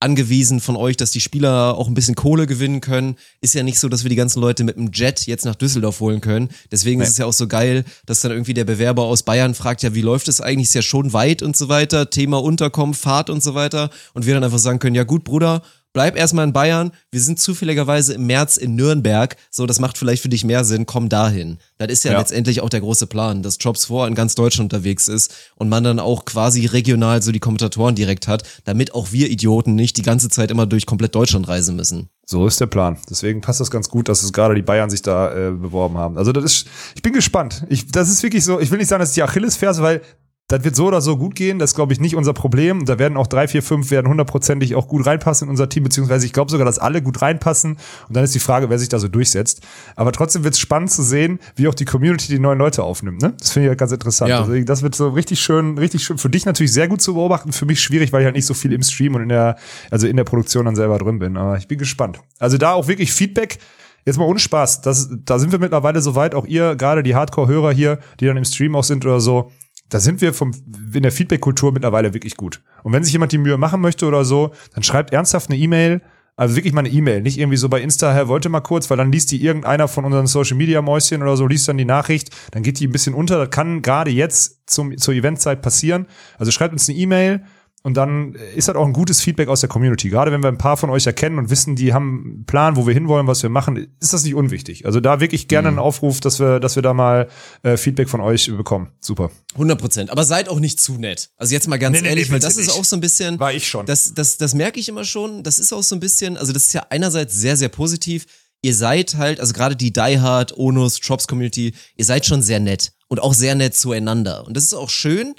angewiesen von euch, dass die Spieler auch ein bisschen Kohle gewinnen können. Ist ja nicht so, dass wir die ganzen Leute mit dem Jet jetzt nach Düsseldorf holen können. Deswegen ist es ja auch so geil, dass dann irgendwie der Bewerber aus Bayern fragt, ja, wie läuft es eigentlich? Ist ja schon weit und so weiter. Thema Unterkommen, Fahrt und so weiter. Und wir dann einfach sagen können, ja gut, Bruder, bleib erstmal in Bayern. Wir sind zufälligerweise im März in Nürnberg. So, das macht vielleicht für dich mehr Sinn. Komm dahin. Das ist ja, Ja. letztendlich auch der große Plan, dass Jobs vor in ganz Deutschland unterwegs ist und man dann auch quasi regional so die Kommentatoren direkt hat, damit auch wir Idioten nicht die ganze Zeit immer durch komplett Deutschland reisen müssen. So ist der Plan. Deswegen passt das ganz gut, dass es gerade die Bayern sich da äh, beworben haben. Also das ist, ich bin gespannt. Ich, das ist wirklich so, ich will nicht sagen, das ist die Achillesferse, weil das wird so oder so gut gehen. Das ist, glaube ich, nicht unser Problem. Da werden auch drei, vier, fünf werden hundertprozentig auch gut reinpassen in unser Team, beziehungsweise ich glaube sogar, dass alle gut reinpassen. Und dann ist die Frage, wer sich da so durchsetzt. Aber trotzdem wird es spannend zu sehen, wie auch die Community die neuen Leute aufnimmt. Ne? Das finde ich halt ganz interessant. Ja. Deswegen, das wird so richtig schön, richtig schön. Für dich natürlich sehr gut zu beobachten. Für mich schwierig, weil ich halt nicht so viel im Stream und in der, also in der Produktion dann selber drin bin. Aber ich bin gespannt. Also da auch wirklich Feedback. Jetzt mal ohne Spaß. Das, da sind wir mittlerweile so weit, auch ihr, gerade die Hardcore-Hörer hier, die dann im Stream auch sind oder so. Da sind wir vom, in der Feedback-Kultur mittlerweile wirklich gut. Und wenn sich jemand die Mühe machen möchte oder so, dann schreibt ernsthaft eine E-Mail Also wirklich mal eine E-Mail, nicht irgendwie so bei Insta, Herr, wollte mal kurz, weil dann liest die irgendeiner von unseren Social Media Mäuschen oder so, liest dann die Nachricht, dann geht die ein bisschen unter. Das kann gerade jetzt zum, zur Eventzeit passieren. Also schreibt uns eine E-Mail und dann ist halt auch ein gutes Feedback aus der Community. Gerade wenn wir ein paar von euch erkennen und wissen, die haben einen Plan, wo wir hinwollen, was wir machen, ist das nicht unwichtig. Also da wirklich gerne einen Aufruf, dass wir, dass wir da mal äh, Feedback von euch bekommen. Super. 100 Prozent. Aber seid auch nicht zu nett. Also jetzt mal ganz Nee, nee, ehrlich, nee, weil das ist auch so ein bisschen. War ich schon. Das, das, das merke ich immer schon. Das ist auch so ein bisschen, also das ist ja einerseits sehr, sehr positiv. Ihr seid halt, also gerade die Die Hard, Onus, Chops Community, ihr seid schon sehr nett und auch sehr nett zueinander. Und das ist auch schön.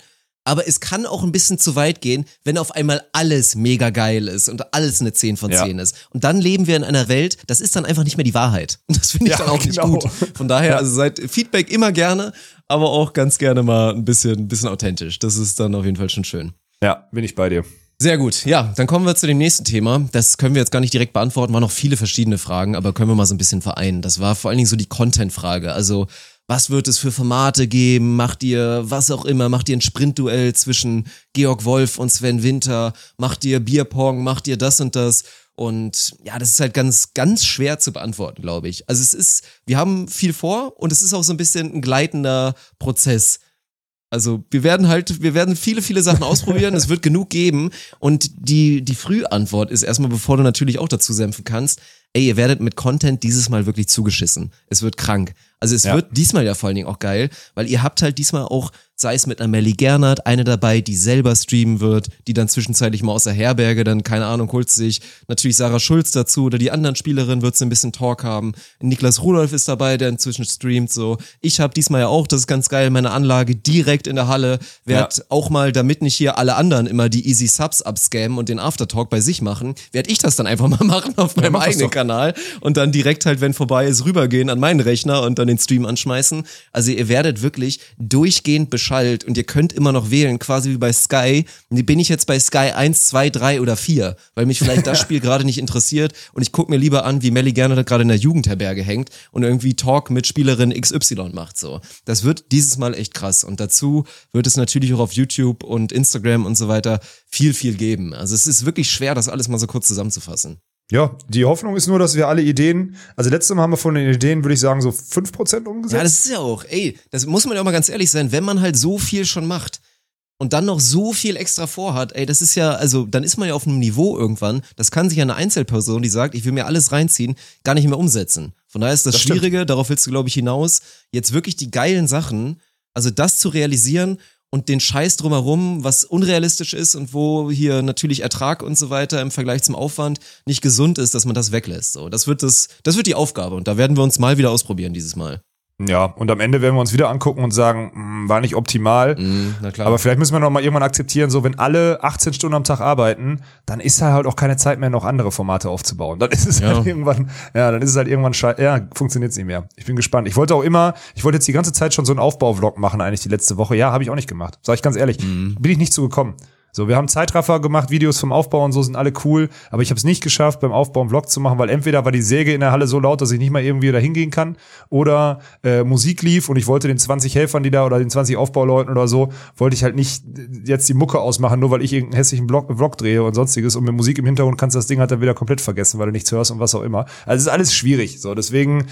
Aber es kann auch ein bisschen zu weit gehen, wenn auf einmal alles mega geil ist und alles eine 10 von Ja. 10 ist. Und dann leben wir in einer Welt, das ist dann einfach nicht mehr die Wahrheit. Und das finde ich Ja, dann auch genau. nicht gut. Von daher, also seid Feedback immer gerne, aber auch ganz gerne mal ein bisschen, ein bisschen authentisch. Das ist dann auf jeden Fall schon schön. Ja, bin ich bei dir. Sehr gut. Ja, dann kommen wir zu dem nächsten Thema. Das können wir jetzt gar nicht direkt beantworten, waren noch viele verschiedene Fragen, aber können wir mal so ein bisschen vereinen. Das war vor allen Dingen so die Content-Frage. Also, was wird es für Formate geben? Macht ihr was auch immer? Macht ihr ein Sprintduell zwischen Georg Wolf und Sven Winter? Macht ihr Bierpong? Macht ihr das und das? Und ja, das ist halt ganz, ganz schwer zu beantworten, glaube ich. Also es ist, wir haben viel vor und es ist auch so ein bisschen ein gleitender Prozess. Also wir werden halt, wir werden viele, viele Sachen ausprobieren. es wird genug geben. Und die, die Frühantwort ist erstmal, bevor du natürlich auch dazu senfen kannst, ey, ihr werdet mit Content dieses Mal wirklich zugeschissen. Es wird krank. Also es Ja. wird diesmal ja vor allen Dingen auch geil, weil ihr habt halt diesmal auch, sei es mit einer Melly Gernert, eine dabei, die selber streamen wird, die dann zwischenzeitlich mal aus der Herberge, dann, keine Ahnung, holt sich natürlich Sarah Schulz dazu oder die anderen Spielerinnen wird so ein bisschen Talk haben. Niklas Rudolf ist dabei, der inzwischen streamt, so. Ich habe diesmal ja auch, das ist ganz geil, meine Anlage direkt in der Halle, werd auch mal, damit nicht hier alle anderen immer die Easy Subs abscammen und den Aftertalk bei sich machen, werd ich das dann einfach mal machen auf meinem mach das eigenen. Kanal und dann direkt halt, wenn vorbei ist, rübergehen an meinen Rechner und dann den Stream anschmeißen. Also ihr werdet wirklich durchgehend beschallt und ihr könnt immer noch wählen, quasi wie bei Sky. Bin ich jetzt bei Sky 1, 2, 3 oder 4, weil mich vielleicht das Spiel gerade nicht interessiert und ich gucke mir lieber an, wie Melly gerne gerade in der Jugendherberge hängt und irgendwie Talk mit Spielerin XY macht. So, Das wird dieses Mal echt krass und dazu wird es natürlich auch auf YouTube und Instagram und so weiter viel, viel geben. Also es ist wirklich schwer, das alles mal so kurz zusammenzufassen. Ja, die Hoffnung ist nur, dass wir alle Ideen, also letztes Mal haben wir von den Ideen, würde ich sagen, so 5% umgesetzt. Ja, das ist ja auch, ey, das muss man ja auch mal ganz ehrlich sein, wenn man halt so viel schon macht und dann noch so viel extra vorhat, ey, das ist ja, also dann ist man ja auf einem Niveau irgendwann, das kann sich ja eine Einzelperson, die sagt, ich will mir alles reinziehen, gar nicht mehr umsetzen. Von daher ist das, Das stimmt. Schwierige, darauf willst du, glaube ich, hinaus, jetzt wirklich die geilen Sachen, also das zu realisieren und den Scheiß drumherum, was unrealistisch ist und wo hier natürlich Ertrag und so weiter im Vergleich zum Aufwand nicht gesund ist, dass man das weglässt. So, das wird das, das wird die Aufgabe und da werden wir uns mal wieder ausprobieren dieses Mal. Ja, und am Ende werden wir uns wieder angucken und sagen, "Hm, war nicht optimal. Mhm. Aber vielleicht müssen wir noch mal irgendwann akzeptieren, so wenn alle 18 Stunden am Tag arbeiten, dann ist halt auch keine Zeit mehr, noch andere Formate aufzubauen. Dann ist es Ja. halt irgendwann, ja, dann ist es halt irgendwann schei ja, funktioniert es nicht mehr. Ich bin gespannt. Ich wollte auch immer, ich wollte jetzt die ganze Zeit schon so einen Aufbau-Vlog machen, eigentlich die letzte Woche. Ja, habe ich auch nicht gemacht. Sag ich ganz ehrlich. Mhm. Bin ich nicht zu gekommen. So, wir haben Zeitraffer gemacht, Videos vom Aufbau und so sind alle cool, aber ich habe es nicht geschafft, beim Aufbau einen Vlog zu machen, weil entweder war die Säge in der Halle so laut, dass ich nicht mal irgendwie da hingehen kann, oder äh, Musik lief und ich wollte den 20 Helfern, die da oder den 20 Aufbauleuten oder so, wollte ich halt nicht jetzt die Mucke ausmachen, nur weil ich irgendeinen hässlichen Vlog, Vlog drehe und sonstiges und mit Musik im Hintergrund kannst du das Ding halt dann wieder komplett vergessen, weil du nichts hörst und was auch immer. Also es ist alles schwierig. So, deswegen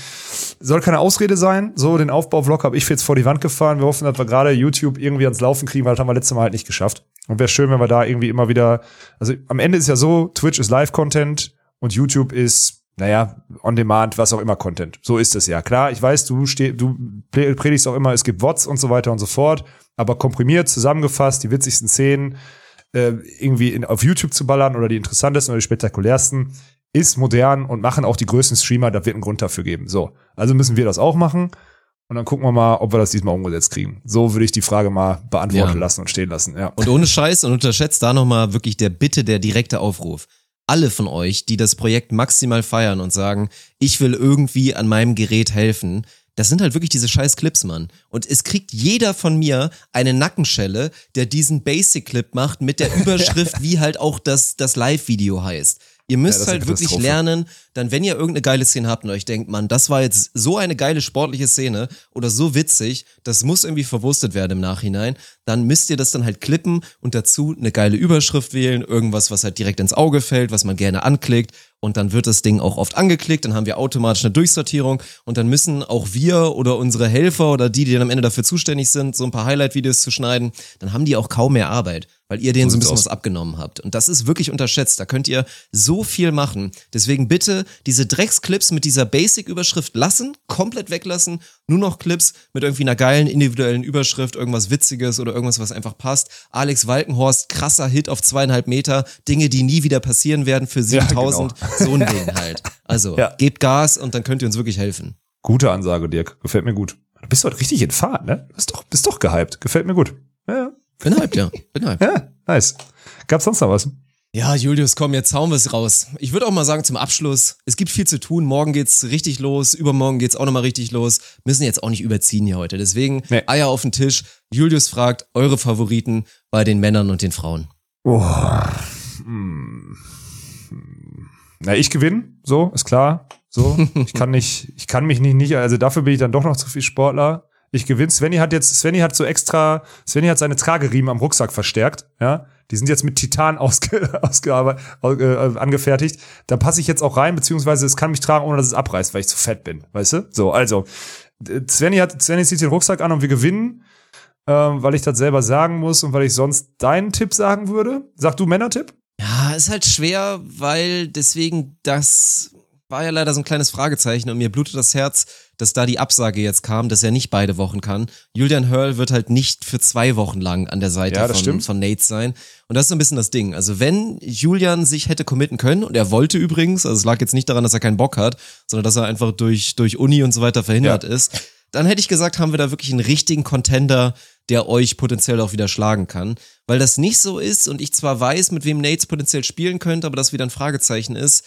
soll keine Ausrede sein. So, den Aufbau-Vlog habe ich jetzt vor die Wand gefahren. Wir hoffen, dass wir gerade YouTube irgendwie ans Laufen kriegen, weil das haben wir letztes Mal halt nicht geschafft. Und wäre schön, wenn wir da irgendwie immer wieder, also am Ende ist ja so, Twitch ist Live-Content und YouTube ist, naja, on demand, was auch immer Content. So ist es ja. Klar, ich weiß, du steh, du pre- predigst auch immer, es gibt Wots und so weiter und so fort, aber komprimiert, zusammengefasst, die witzigsten Szenen äh, irgendwie in, auf YouTube zu ballern oder die interessantesten oder die spektakulärsten, ist modern und machen auch die größten Streamer, da wird einen Grund dafür geben. So, also müssen wir das auch machen. Und dann gucken wir mal, ob wir das diesmal umgesetzt kriegen. So würde ich die Frage mal beantworten Ja. lassen und stehen lassen. Ja. Und ohne Scheiß und unterschätzt da nochmal wirklich der Bitte, der direkte Aufruf. Alle von euch, die das Projekt maximal feiern und sagen, ich will irgendwie an meinem Gerät helfen, das sind halt wirklich diese scheiß Clips, Mann. Und es kriegt jeder von mir eine Nackenschelle, der diesen Basic-Clip macht mit der Überschrift, wie halt auch das, das Live-Video heißt. Ihr müsst Ja, halt wirklich lernen, dann wenn ihr irgendeine geile Szene habt und euch denkt, Mann, das war jetzt so eine geile sportliche Szene oder so witzig, das muss irgendwie verwurstet werden im Nachhinein, dann müsst ihr das dann halt klippen und dazu eine geile Überschrift wählen, irgendwas, was halt direkt ins Auge fällt, was man gerne anklickt und dann wird das Ding auch oft angeklickt, dann haben wir automatisch eine Durchsortierung und dann müssen auch wir oder unsere Helfer oder die, die dann am Ende dafür zuständig sind, so ein paar Highlight-Videos zu schneiden, dann haben die auch kaum mehr Arbeit, weil ihr denen so, ein bisschen was abgenommen habt. Und das ist wirklich unterschätzt. Da könnt ihr so viel machen. Deswegen bitte diese Drecksclips mit dieser Basic-Überschrift lassen, komplett weglassen, nur noch Clips mit irgendwie einer geilen individuellen Überschrift, irgendwas Witziges oder irgendwas, was einfach passt. Alex Walkenhorst, krasser Hit auf zweieinhalb Meter, Dinge, die nie wieder passieren werden für Ja, 7000. So ein Ding halt. Also, Ja. gebt Gas und dann könnt ihr uns wirklich helfen. Gute Ansage, Dirk. Gefällt mir gut. Du bist heute richtig in Fahrt, ne? Du bist doch, bist doch gehypt. Gefällt mir gut. Ja, Bin hyped, ja. Bin hyped. ja, nice. Gab's sonst noch was? Ja, Julius, komm, jetzt hauen wir es raus. Ich würde auch mal sagen zum Abschluss, es gibt viel zu tun. Morgen geht's richtig los, übermorgen geht's auch nochmal richtig los. Müssen jetzt auch nicht überziehen hier heute. Deswegen Nee. Eier auf den Tisch. Julius fragt eure Favoriten bei den Männern und den Frauen. Oh. Hm. Na, ich gewinne, so, ist klar. So, ich kann nicht, ich kann mich nicht, nicht, also dafür bin ich dann doch noch zu viel Sportler. Ich gewinne. Svenny hat jetzt, Svenny hat so extra, Svenny hat seine Trageriemen am Rucksack verstärkt, ja. Die sind jetzt mit Titan ausge, ausgearbeitet, äh, angefertigt. Da passe ich jetzt auch rein, beziehungsweise es kann mich tragen, ohne dass es abreißt, weil ich zu fett bin, weißt du? So, also, Svenny hat, Svenny zieht den Rucksack an und wir gewinnen, ähm, weil ich das selber sagen muss und weil ich sonst deinen Tipp sagen würde. Sag du Männertipp? Ja, ist halt schwer, weil deswegen das war ja leider so ein kleines Fragezeichen und mir blutet das Herz, dass da die Absage jetzt kam, dass er nicht beide Wochen kann. Julian Hurl wird halt nicht für zwei Wochen lang an der Seite Ja, von, von Nate sein. Und das ist so ein bisschen das Ding. Also wenn Julian sich hätte committen können, und er wollte übrigens, also es lag jetzt nicht daran, dass er keinen Bock hat, sondern dass er einfach durch, durch Uni und so weiter verhindert Ja. ist, dann hätte ich gesagt, haben wir da wirklich einen richtigen Contender, der euch potenziell auch wieder schlagen kann. Weil das nicht so ist und ich zwar weiß, mit wem Nates potenziell spielen könnte, aber das wieder ein Fragezeichen ist,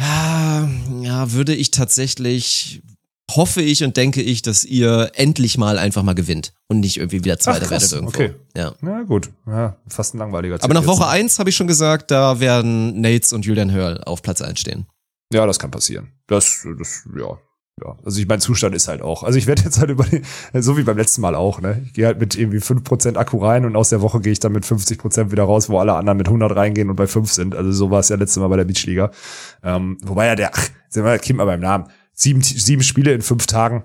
ja, würde ich tatsächlich, hoffe ich und denke ich, dass ihr endlich mal einfach mal gewinnt und nicht irgendwie wieder Zweiter Ach, werdet irgendwo. okay. Ja. Na gut, ja, fast ein langweiliger Tipp Aber nach. Woche eins habe ich schon gesagt, da werden Nates und Julian Hörl auf Platz eins stehen. Ja, das kann passieren. Das, das, ja. Ja, also ich mein Zustand ist halt auch. Also ich werde jetzt halt über die, so wie beim letzten Mal auch, ne? Ich gehe halt mit irgendwie 5% Akku rein und aus der Woche gehe ich dann mit 50% wieder raus, wo alle anderen mit 100 reingehen und bei 5 sind. Also so war es ja letztes Mal bei der Beachliga. Ähm, wobei ja der, ach, sind wir, kind mal beim Namen. Sieben, sieben Spiele in fünf Tagen.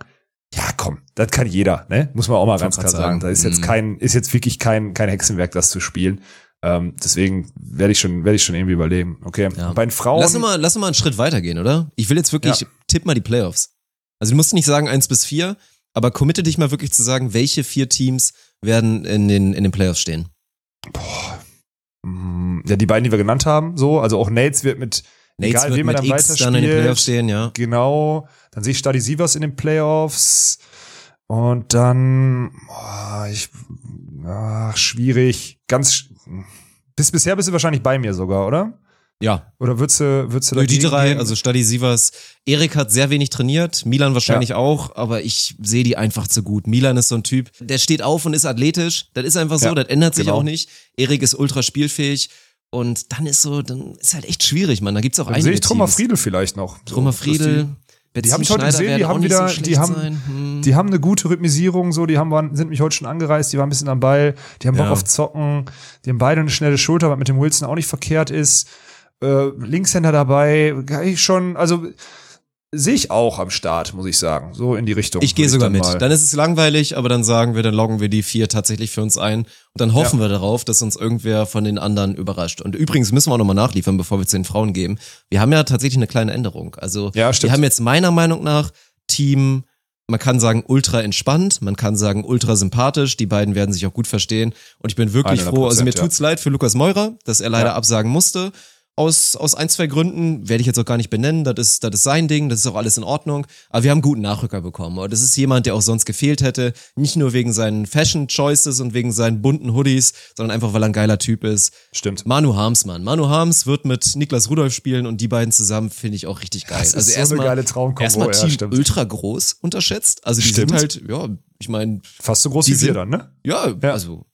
Ja, komm, das kann jeder, ne? Muss man auch mal ganz klar sagen. sagen, Da ist jetzt mhm. kein, ist jetzt wirklich kein, kein Hexenwerk, das zu spielen. Ähm, deswegen werde ich schon, werde ich schon irgendwie überleben. Okay. Ja. Bei den Frauen. Lass uns mal, lass uns mal einen Schritt weitergehen, oder? Ich will jetzt wirklich, Ja. tipp mal die Playoffs. Also du musst nicht sagen eins bis vier, aber committe dich mal wirklich zu sagen, welche vier Teams werden in den, in den Playoffs stehen. Mm, Ja, die beiden, die wir genannt haben, so. Also auch Nates wird mit, Nates egal wird wem mit dann X dann in den weiterspielt. Playoffs stehen, ja. Genau. Dann sehe ich Stadi Sievers in den Playoffs. Und dann, boah, ich, ach, schwierig. Ganz, bis, bisher bist du wahrscheinlich bei mir sogar, oder? Ja, Oder würdest du, würdest du Nur die drei, gehen? also Stadi Sievers. Erik hat sehr wenig trainiert, Milan wahrscheinlich auch, aber ich sehe die einfach zu gut. Milan ist so ein Typ, der steht auf und ist athletisch. Das ist einfach so, Ja, das ändert sich genau. auch nicht. Erik ist ultra spielfähig und dann ist so, dann ist halt echt schwierig, man. Da gibt's auch Dann einige sehe ich Trummer. Friedel vielleicht noch. Trummer Friedel. Die, die habe ich heute Schneider gesehen, die haben wieder, so die haben. Hm. die haben eine gute Rhythmisierung, so, die haben, waren, sind mich heute schon angereist, die waren ein bisschen am Ball, die haben Bock Ja. auf Zocken, die haben beide eine schnelle Schulter, was mit dem Wilson auch nicht verkehrt ist. Äh, Linkshänder dabei, ich schon, also sehe ich auch am Start, muss ich sagen. So in die Richtung. Ich gehe sogar dann mit. Dann ist es langweilig, aber dann sagen wir, dann loggen wir die vier tatsächlich für uns ein. Und dann hoffen wir darauf, dass uns irgendwer von den anderen überrascht. Und übrigens müssen wir auch nochmal nachliefern, bevor wir zu den Frauen gehen. Wir haben ja tatsächlich eine kleine Änderung. Also Ja, wir haben jetzt meiner Meinung nach Team, man kann sagen ultra entspannt, man kann sagen ultra sympathisch. Die beiden werden sich auch gut verstehen. Und ich bin wirklich 100%, froh. Also mir ja. tut's leid für Lukas Meurer, dass er leider Ja. absagen musste. Aus, aus ein, zwei Gründen werde ich jetzt auch gar nicht benennen. Das ist, das ist sein Ding, das ist auch alles in Ordnung. Aber wir haben guten Nachrücker bekommen. Und das ist jemand, der auch sonst gefehlt hätte. Nicht nur wegen seinen Fashion Choices und wegen seinen bunten Hoodies, sondern einfach, weil er ein geiler Typ ist. Stimmt. Manu Harms, Mann. Manu Harms wird mit Niklas Rudolph spielen und die beiden zusammen finde ich auch richtig geil. Das ist also so eine erstmal, geile Traumkombo, erstmal ja, Team stimmt. ultra groß unterschätzt. Also die Stimmt. sind halt, ja, ich meine, Fast so groß wie wir dann, ne? ja, Ja. also.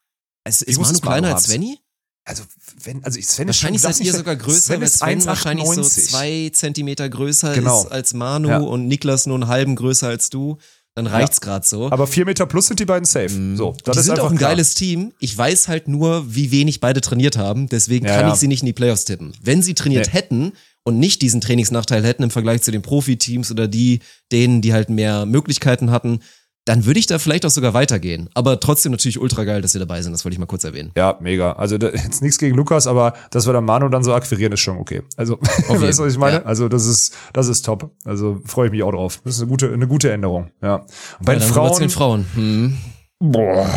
Es, ist Manu kleiner als? Svenny? Also wenn, also Sven Wahrscheinlich ist schon, seid ihr sogar größer, Sven weil ist Sven wahrscheinlich so 1,98. zwei Zentimeter größer Genau. ist als Manu Ja. und Niklas nur einen halben größer als du. Dann reicht's grad so. Aber vier Meter plus sind die beiden safe. So, das die ist sind auch ein klar. geiles Team. Ich weiß halt nur, wie wenig beide trainiert haben. Deswegen Ja, kann ja. ich sie nicht in die Playoffs tippen. Wenn sie trainiert Nee. hätten und nicht diesen Trainingsnachteil hätten im Vergleich zu den Profiteams oder die, denen, die halt mehr Möglichkeiten hatten, dann würde ich da vielleicht auch sogar weitergehen. Aber trotzdem natürlich ultra geil, dass sie dabei sind. Das wollte ich mal kurz erwähnen. Ja, mega. Also da, jetzt nichts gegen Lukas, aber dass wir dann Manu dann so akquirieren, ist schon okay. Also, weißt du, was ich meine? ja. Also das ist, das ist top. Also freue ich mich auch drauf. Das ist eine gute, eine gute Änderung. Ja. Und bei Ja, den rüber zu Frauen, den Frauen. Hm. boah,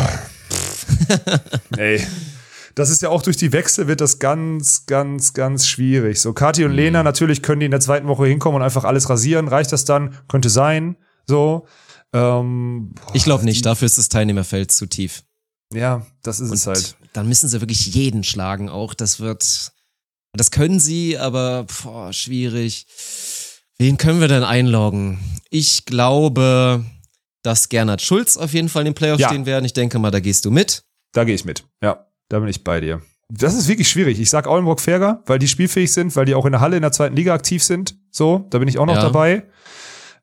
ey. Das ist ja auch durch die Wechsel wird das ganz, ganz, ganz schwierig. So, Kathi und Lena, natürlich können die in der zweiten Woche hinkommen und einfach alles rasieren. Reicht das dann? Könnte sein. So. Ähm, boah, Ich glaube nicht. Dafür ist das Teilnehmerfeld zu tief. ja, das ist es Und halt. dann müssen sie wirklich jeden schlagen auch. Das wird, das können sie, aber boah, schwierig. Wen können wir denn einloggen? Ich glaube, dass Gernot Schulz auf jeden Fall in den Playoffs Ja. stehen werden. Ich denke mal, da gehst du mit. Da gehe ich mit. Ja, da bin ich bei dir. Das ist wirklich schwierig. Ich sag Aulenburg Ferger, weil die spielfähig sind, weil die auch in der Halle in der zweiten Liga aktiv sind. So, da bin ich auch noch Ja. dabei.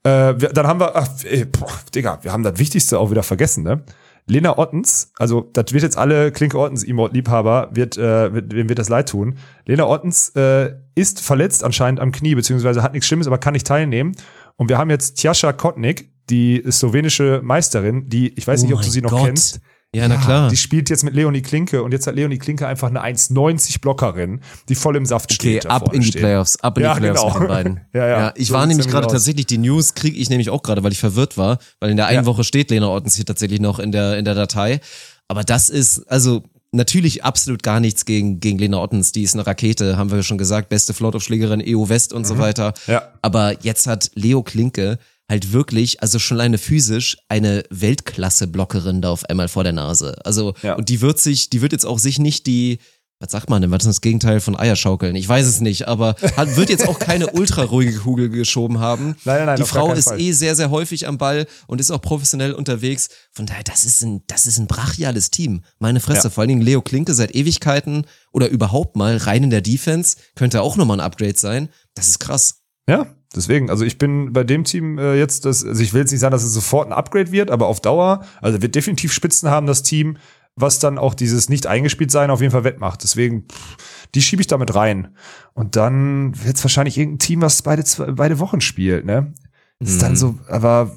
Äh, wir, dann haben wir, ach, ey, boah, Digga, wir haben das Wichtigste auch wieder vergessen, ne? Lena Ottens, also das wird jetzt alle Klinke Ottens Emote-Liebhaber, wird, äh, wird, wem wird das leid tun. Lena Ottens äh, ist verletzt anscheinend am Knie, beziehungsweise hat nichts Schlimmes, aber kann nicht teilnehmen. Und wir haben jetzt Tjascha Kotnik, die slowenische Meisterin, die, ich weiß nicht, Oh ob du mein sie noch Gott. kennst. Ja, na klar. Die spielt jetzt mit Leonie Klinke und jetzt hat Leonie Klinke einfach eine 1,90 Blockerin, die voll im Saft Okay, steht. da ab in die steht. Playoffs, ab in Ja, die Playoffs genau. mit den beiden. Ja, ja. ich So war nämlich gerade tatsächlich, die News kriege ich nämlich auch gerade, weil ich verwirrt war, weil in der einen Ja. Woche steht Lena Ortens hier tatsächlich noch in der, in der Datei. Aber das ist, also natürlich absolut gar nichts gegen, gegen Lena Ottens. Die ist eine Rakete, haben wir schon gesagt, beste Floataufschlägerin, EU West und Mhm. so weiter. Ja. Aber jetzt hat Leo Klinke halt wirklich, also schon alleine physisch, eine Weltklasse-Blockerin da auf einmal vor der Nase. Also, Ja. und die wird sich, die wird jetzt auch sich nicht die, was sagt man denn, was ist das Gegenteil von Eierschaukeln? Ich weiß es nicht, aber hat, wird jetzt auch keine ultra ruhige Kugel geschoben haben. Nein, nein, Die Frau ist Fall. eh sehr, sehr häufig am Ball und ist auch professionell unterwegs. Von daher, das ist ein, das ist ein brachiales Team. Meine Fresse. Ja. Vor allen Dingen Leo Klinke seit Ewigkeiten oder überhaupt mal rein in der Defense könnte auch nochmal ein Upgrade sein. Das ist krass. Ja, deswegen, also ich bin bei dem Team äh, jetzt, das, also ich will jetzt nicht sagen, dass es sofort ein Upgrade wird, aber auf Dauer, also wird definitiv Spitzen haben, das Team, was dann auch dieses nicht eingespielt sein auf jeden Fall wettmacht. Deswegen, pff, die schiebe ich damit rein. Und dann wird es wahrscheinlich irgendein Team, was beide, beide Wochen spielt, ne? Ist Mhm. dann so, aber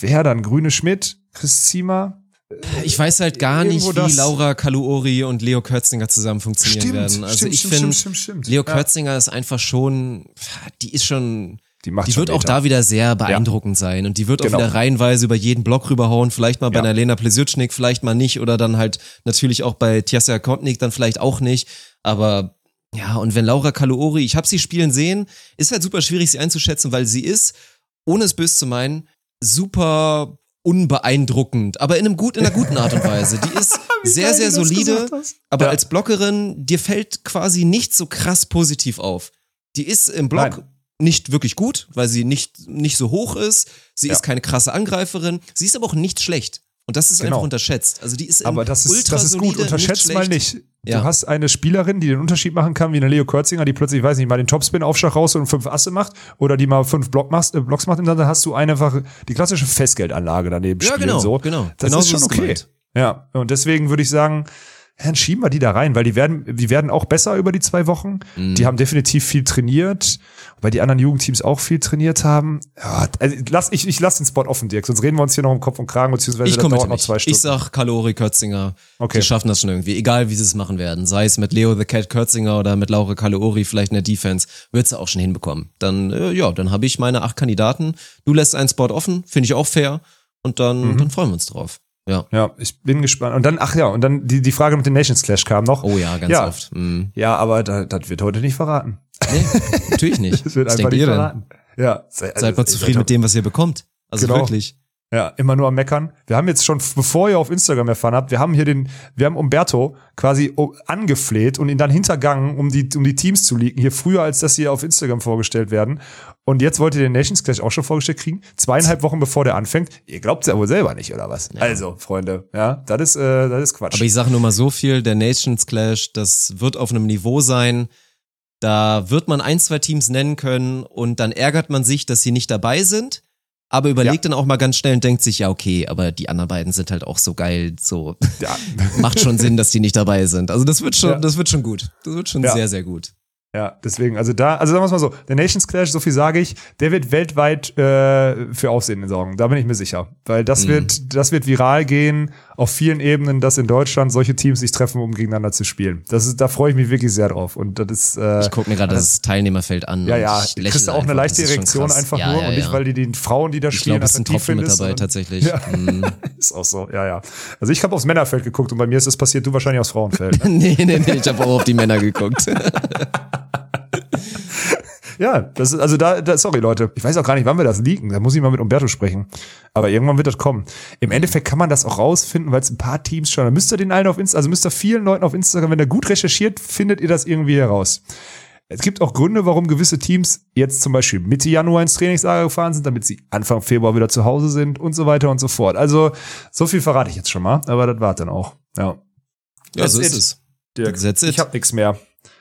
wer dann? Grüne Schmidt, Chris Ziemer? Ich weiß halt gar nicht, wie das- Laura Kaluori und Leo Kürzinger zusammen funktionieren werden. Also ich finde, Leo Ja. Kürzinger ist einfach schon, die ist schon, Die macht die wird auch da wieder sehr beeindruckend sein und die wird Genau. auch wieder reihenweise über jeden Block rüberhauen, vielleicht mal bei Ja. einer Lena Plesiutschnik, vielleicht mal nicht oder dann halt natürlich auch bei Tjasa Kontnik dann vielleicht auch nicht, aber ja, und wenn Laura Kaluori, ich habe sie spielen sehen, ist halt super schwierig sie einzuschätzen, weil sie ist, ohne es böse zu meinen, super unbeeindruckend, aber in einem gut, in einer guten Art und Weise. Die ist sehr, geil sehr solide, aber Ja. als Blockerin, dir fällt quasi nicht so krass positiv auf. Die ist im Block Nein. Nicht wirklich gut, weil sie nicht, nicht so hoch ist. Sie Ja. ist keine krasse Angreiferin. Sie ist aber auch nicht schlecht. Und das ist Genau. einfach unterschätzt. Also die ist Aber das ist, das ist gut. Unterschätzt mal nicht. Ja. Du hast eine Spielerin, die den Unterschied machen kann, wie eine Leo Kürzinger, die plötzlich, weiß nicht, mal den Topspin-Aufschlag raus und fünf Asse macht oder die mal fünf Block machst, äh, Blocks macht und dann hast du einfach die klassische Festgeldanlage daneben Ja, spielen. genau, so. genau. Das Genau ist so schon okay. gemeint. Ja, und deswegen würde ich sagen, dann schieben wir die da rein, weil die werden, die werden auch besser über die zwei Wochen. Mhm. Die haben definitiv viel trainiert, weil die anderen Jugendteams auch viel trainiert haben. Ja, also lass, ich, ich lass den Spot offen, Dirk, sonst reden wir uns hier noch im Kopf und Kragen, beziehungsweise Ich das dauert noch zwei. Stunden. Ich sag Kalori Kürzinger. Okay. Die schaffen das schon irgendwie. Egal, wie sie es machen werden. Sei es mit Leo the Cat Kürzinger oder mit Laura Kalori vielleicht in der Defense. Wird sie auch schon hinbekommen. Dann, äh, ja, dann habe ich meine acht Kandidaten. Du lässt einen Spot offen. Finde ich auch fair. Und dann, Mhm. dann freuen wir uns drauf. Ja. Ja, ich bin gespannt. Und dann, ach ja, und dann die, die Frage mit dem Nations Clash kam noch. Oh ja, ganz Ja. oft. Mhm. Ja, aber da, das wird heute nicht verraten. Nee, natürlich nicht. Das wird Was einfach nicht denn? verraten. Ja. se- Seid mal also, zufrieden mit dem, was ihr bekommt. Also Genau. wirklich. Ja, immer nur am Meckern. Wir haben jetzt schon, bevor ihr auf Instagram erfahren habt, wir haben hier den, wir haben Umberto quasi angefleht und ihn dann hintergangen, um die, um die Teams zu leaken, hier früher, als dass sie auf Instagram vorgestellt werden. Und jetzt wollt ihr den Nations Clash auch schon vorgestellt kriegen, zweieinhalb Wochen bevor der anfängt. Ihr glaubt ja wohl selber nicht, oder was? Also, Freunde, ja, das ist, äh, das ist Quatsch. Aber ich sage nur mal so viel, der Nations Clash, das wird auf einem Niveau sein, da wird man ein, zwei Teams nennen können und dann ärgert man sich, dass sie nicht dabei sind, aber überlegt dann auch mal ganz schnell und denkt sich, ja okay, aber die anderen beiden sind halt auch so geil, so ja. macht schon Sinn, dass die nicht dabei sind. Also das wird schon, Ja. das wird schon gut. Das wird schon Ja. sehr, sehr gut. Ja, deswegen, also da, also sagen wir es mal so, der Nations Clash, so viel sage ich, der wird weltweit äh, für Aufsehen sorgen. Da bin ich mir sicher. Weil das Mhm. wird, das wird viral gehen auf vielen Ebenen, dass in Deutschland solche Teams sich treffen, um gegeneinander zu spielen. Das ist, da freue ich mich wirklich sehr drauf. Und das ist, äh, Ich gucke mir gerade das Teilnehmerfeld an. ja, und ja, ich du kriegst auch eine leichte Das Erektion einfach ja, nur ja, und nicht, ja. weil die die Frauen, die da ich spielen, es sind attraktiv Tropfen mit findest, dabei sondern- tatsächlich. Ja. Mhm. Ist auch so, ja, ja. Also ich habe aufs Männerfeld geguckt und bei mir ist das passiert, du wahrscheinlich aufs Frauenfeld. Ne? nee, nee, nee, ich habe auch auf die Männer geguckt. Ja, das ist, also da, da, sorry Leute, ich weiß auch gar nicht, wann wir das liegen. Da muss ich mal mit Umberto sprechen. Aber irgendwann wird das kommen. Im Endeffekt kann man das auch rausfinden, weil es ein paar Teams schon, da müsst ihr den allen auf Instagram, also müsst ihr vielen Leuten auf Instagram, wenn ihr gut recherchiert, findet ihr das irgendwie heraus. Es gibt auch Gründe, warum gewisse Teams jetzt zum Beispiel Mitte Januar ins Trainingslager gefahren sind, damit sie Anfang Februar wieder zu Hause sind und so weiter und so fort. Also, so viel verrate ich jetzt schon mal, aber das war dann auch. Ja. ja, so ist it. es. Dirk, ich hab nichts mehr.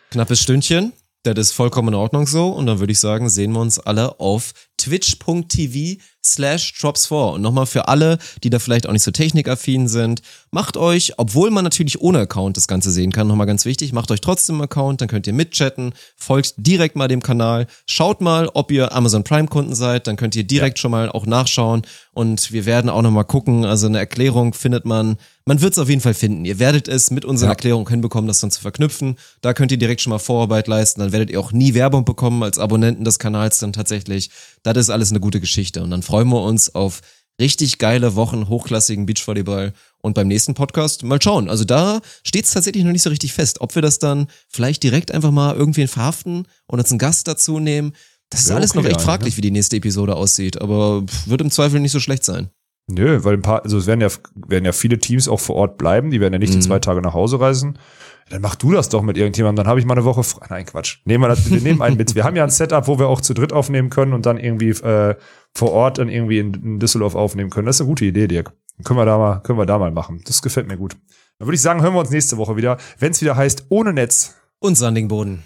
Knappes Stündchen. Das ist vollkommen in Ordnung so. Und dann würde ich sagen, sehen wir uns alle auf twitch.tv slash drops4. Und nochmal für alle, die da vielleicht auch nicht so technikaffin sind, macht euch, obwohl man natürlich ohne Account das Ganze sehen kann, nochmal ganz wichtig, macht euch trotzdem einen Account, dann könnt ihr mitchatten, folgt direkt mal dem Kanal, schaut mal, ob ihr Amazon Prime Kunden seid, dann könnt ihr direkt schon mal auch nachschauen und wir werden auch nochmal gucken, also eine Erklärung findet man, man wird es auf jeden Fall finden. Ihr werdet es mit unseren Ja. Erklärungen hinbekommen, das dann zu verknüpfen. Da könnt ihr direkt schon mal Vorarbeit leisten, dann werdet ihr auch nie Werbung bekommen als Abonnenten des Kanals dann tatsächlich. Das ist alles eine gute Geschichte und dann freuen wir uns auf richtig geile Wochen hochklassigen Beachvolleyball und beim nächsten Podcast mal schauen. Also da steht es tatsächlich noch nicht so richtig fest, ob wir das dann vielleicht direkt einfach mal irgendwen verhaften und uns einen Gast dazu nehmen. Das ist Ja, alles okay, noch echt ja, fraglich, wie die nächste Episode aussieht, aber wird im Zweifel nicht so schlecht sein. Nö, weil ein paar, also es werden ja, werden ja viele Teams auch vor Ort bleiben, die werden ja nicht Mhm. die zwei Tage nach Hause reisen. Dann mach du das doch mit irgendjemandem, dann habe ich mal eine Woche frei. Nein, Quatsch. Nehmen wir, das, wir nehmen einen mit. Wir haben ja ein Setup, wo wir auch zu dritt aufnehmen können und dann irgendwie äh, vor Ort dann irgendwie in, in Düsseldorf aufnehmen können. Das ist eine gute Idee, Dirk. Können wir da mal, können wir da mal machen. Das gefällt mir gut. Dann würde ich sagen, hören wir uns nächste Woche wieder, wenn es wieder heißt, ohne Netz. Und Sandingboden.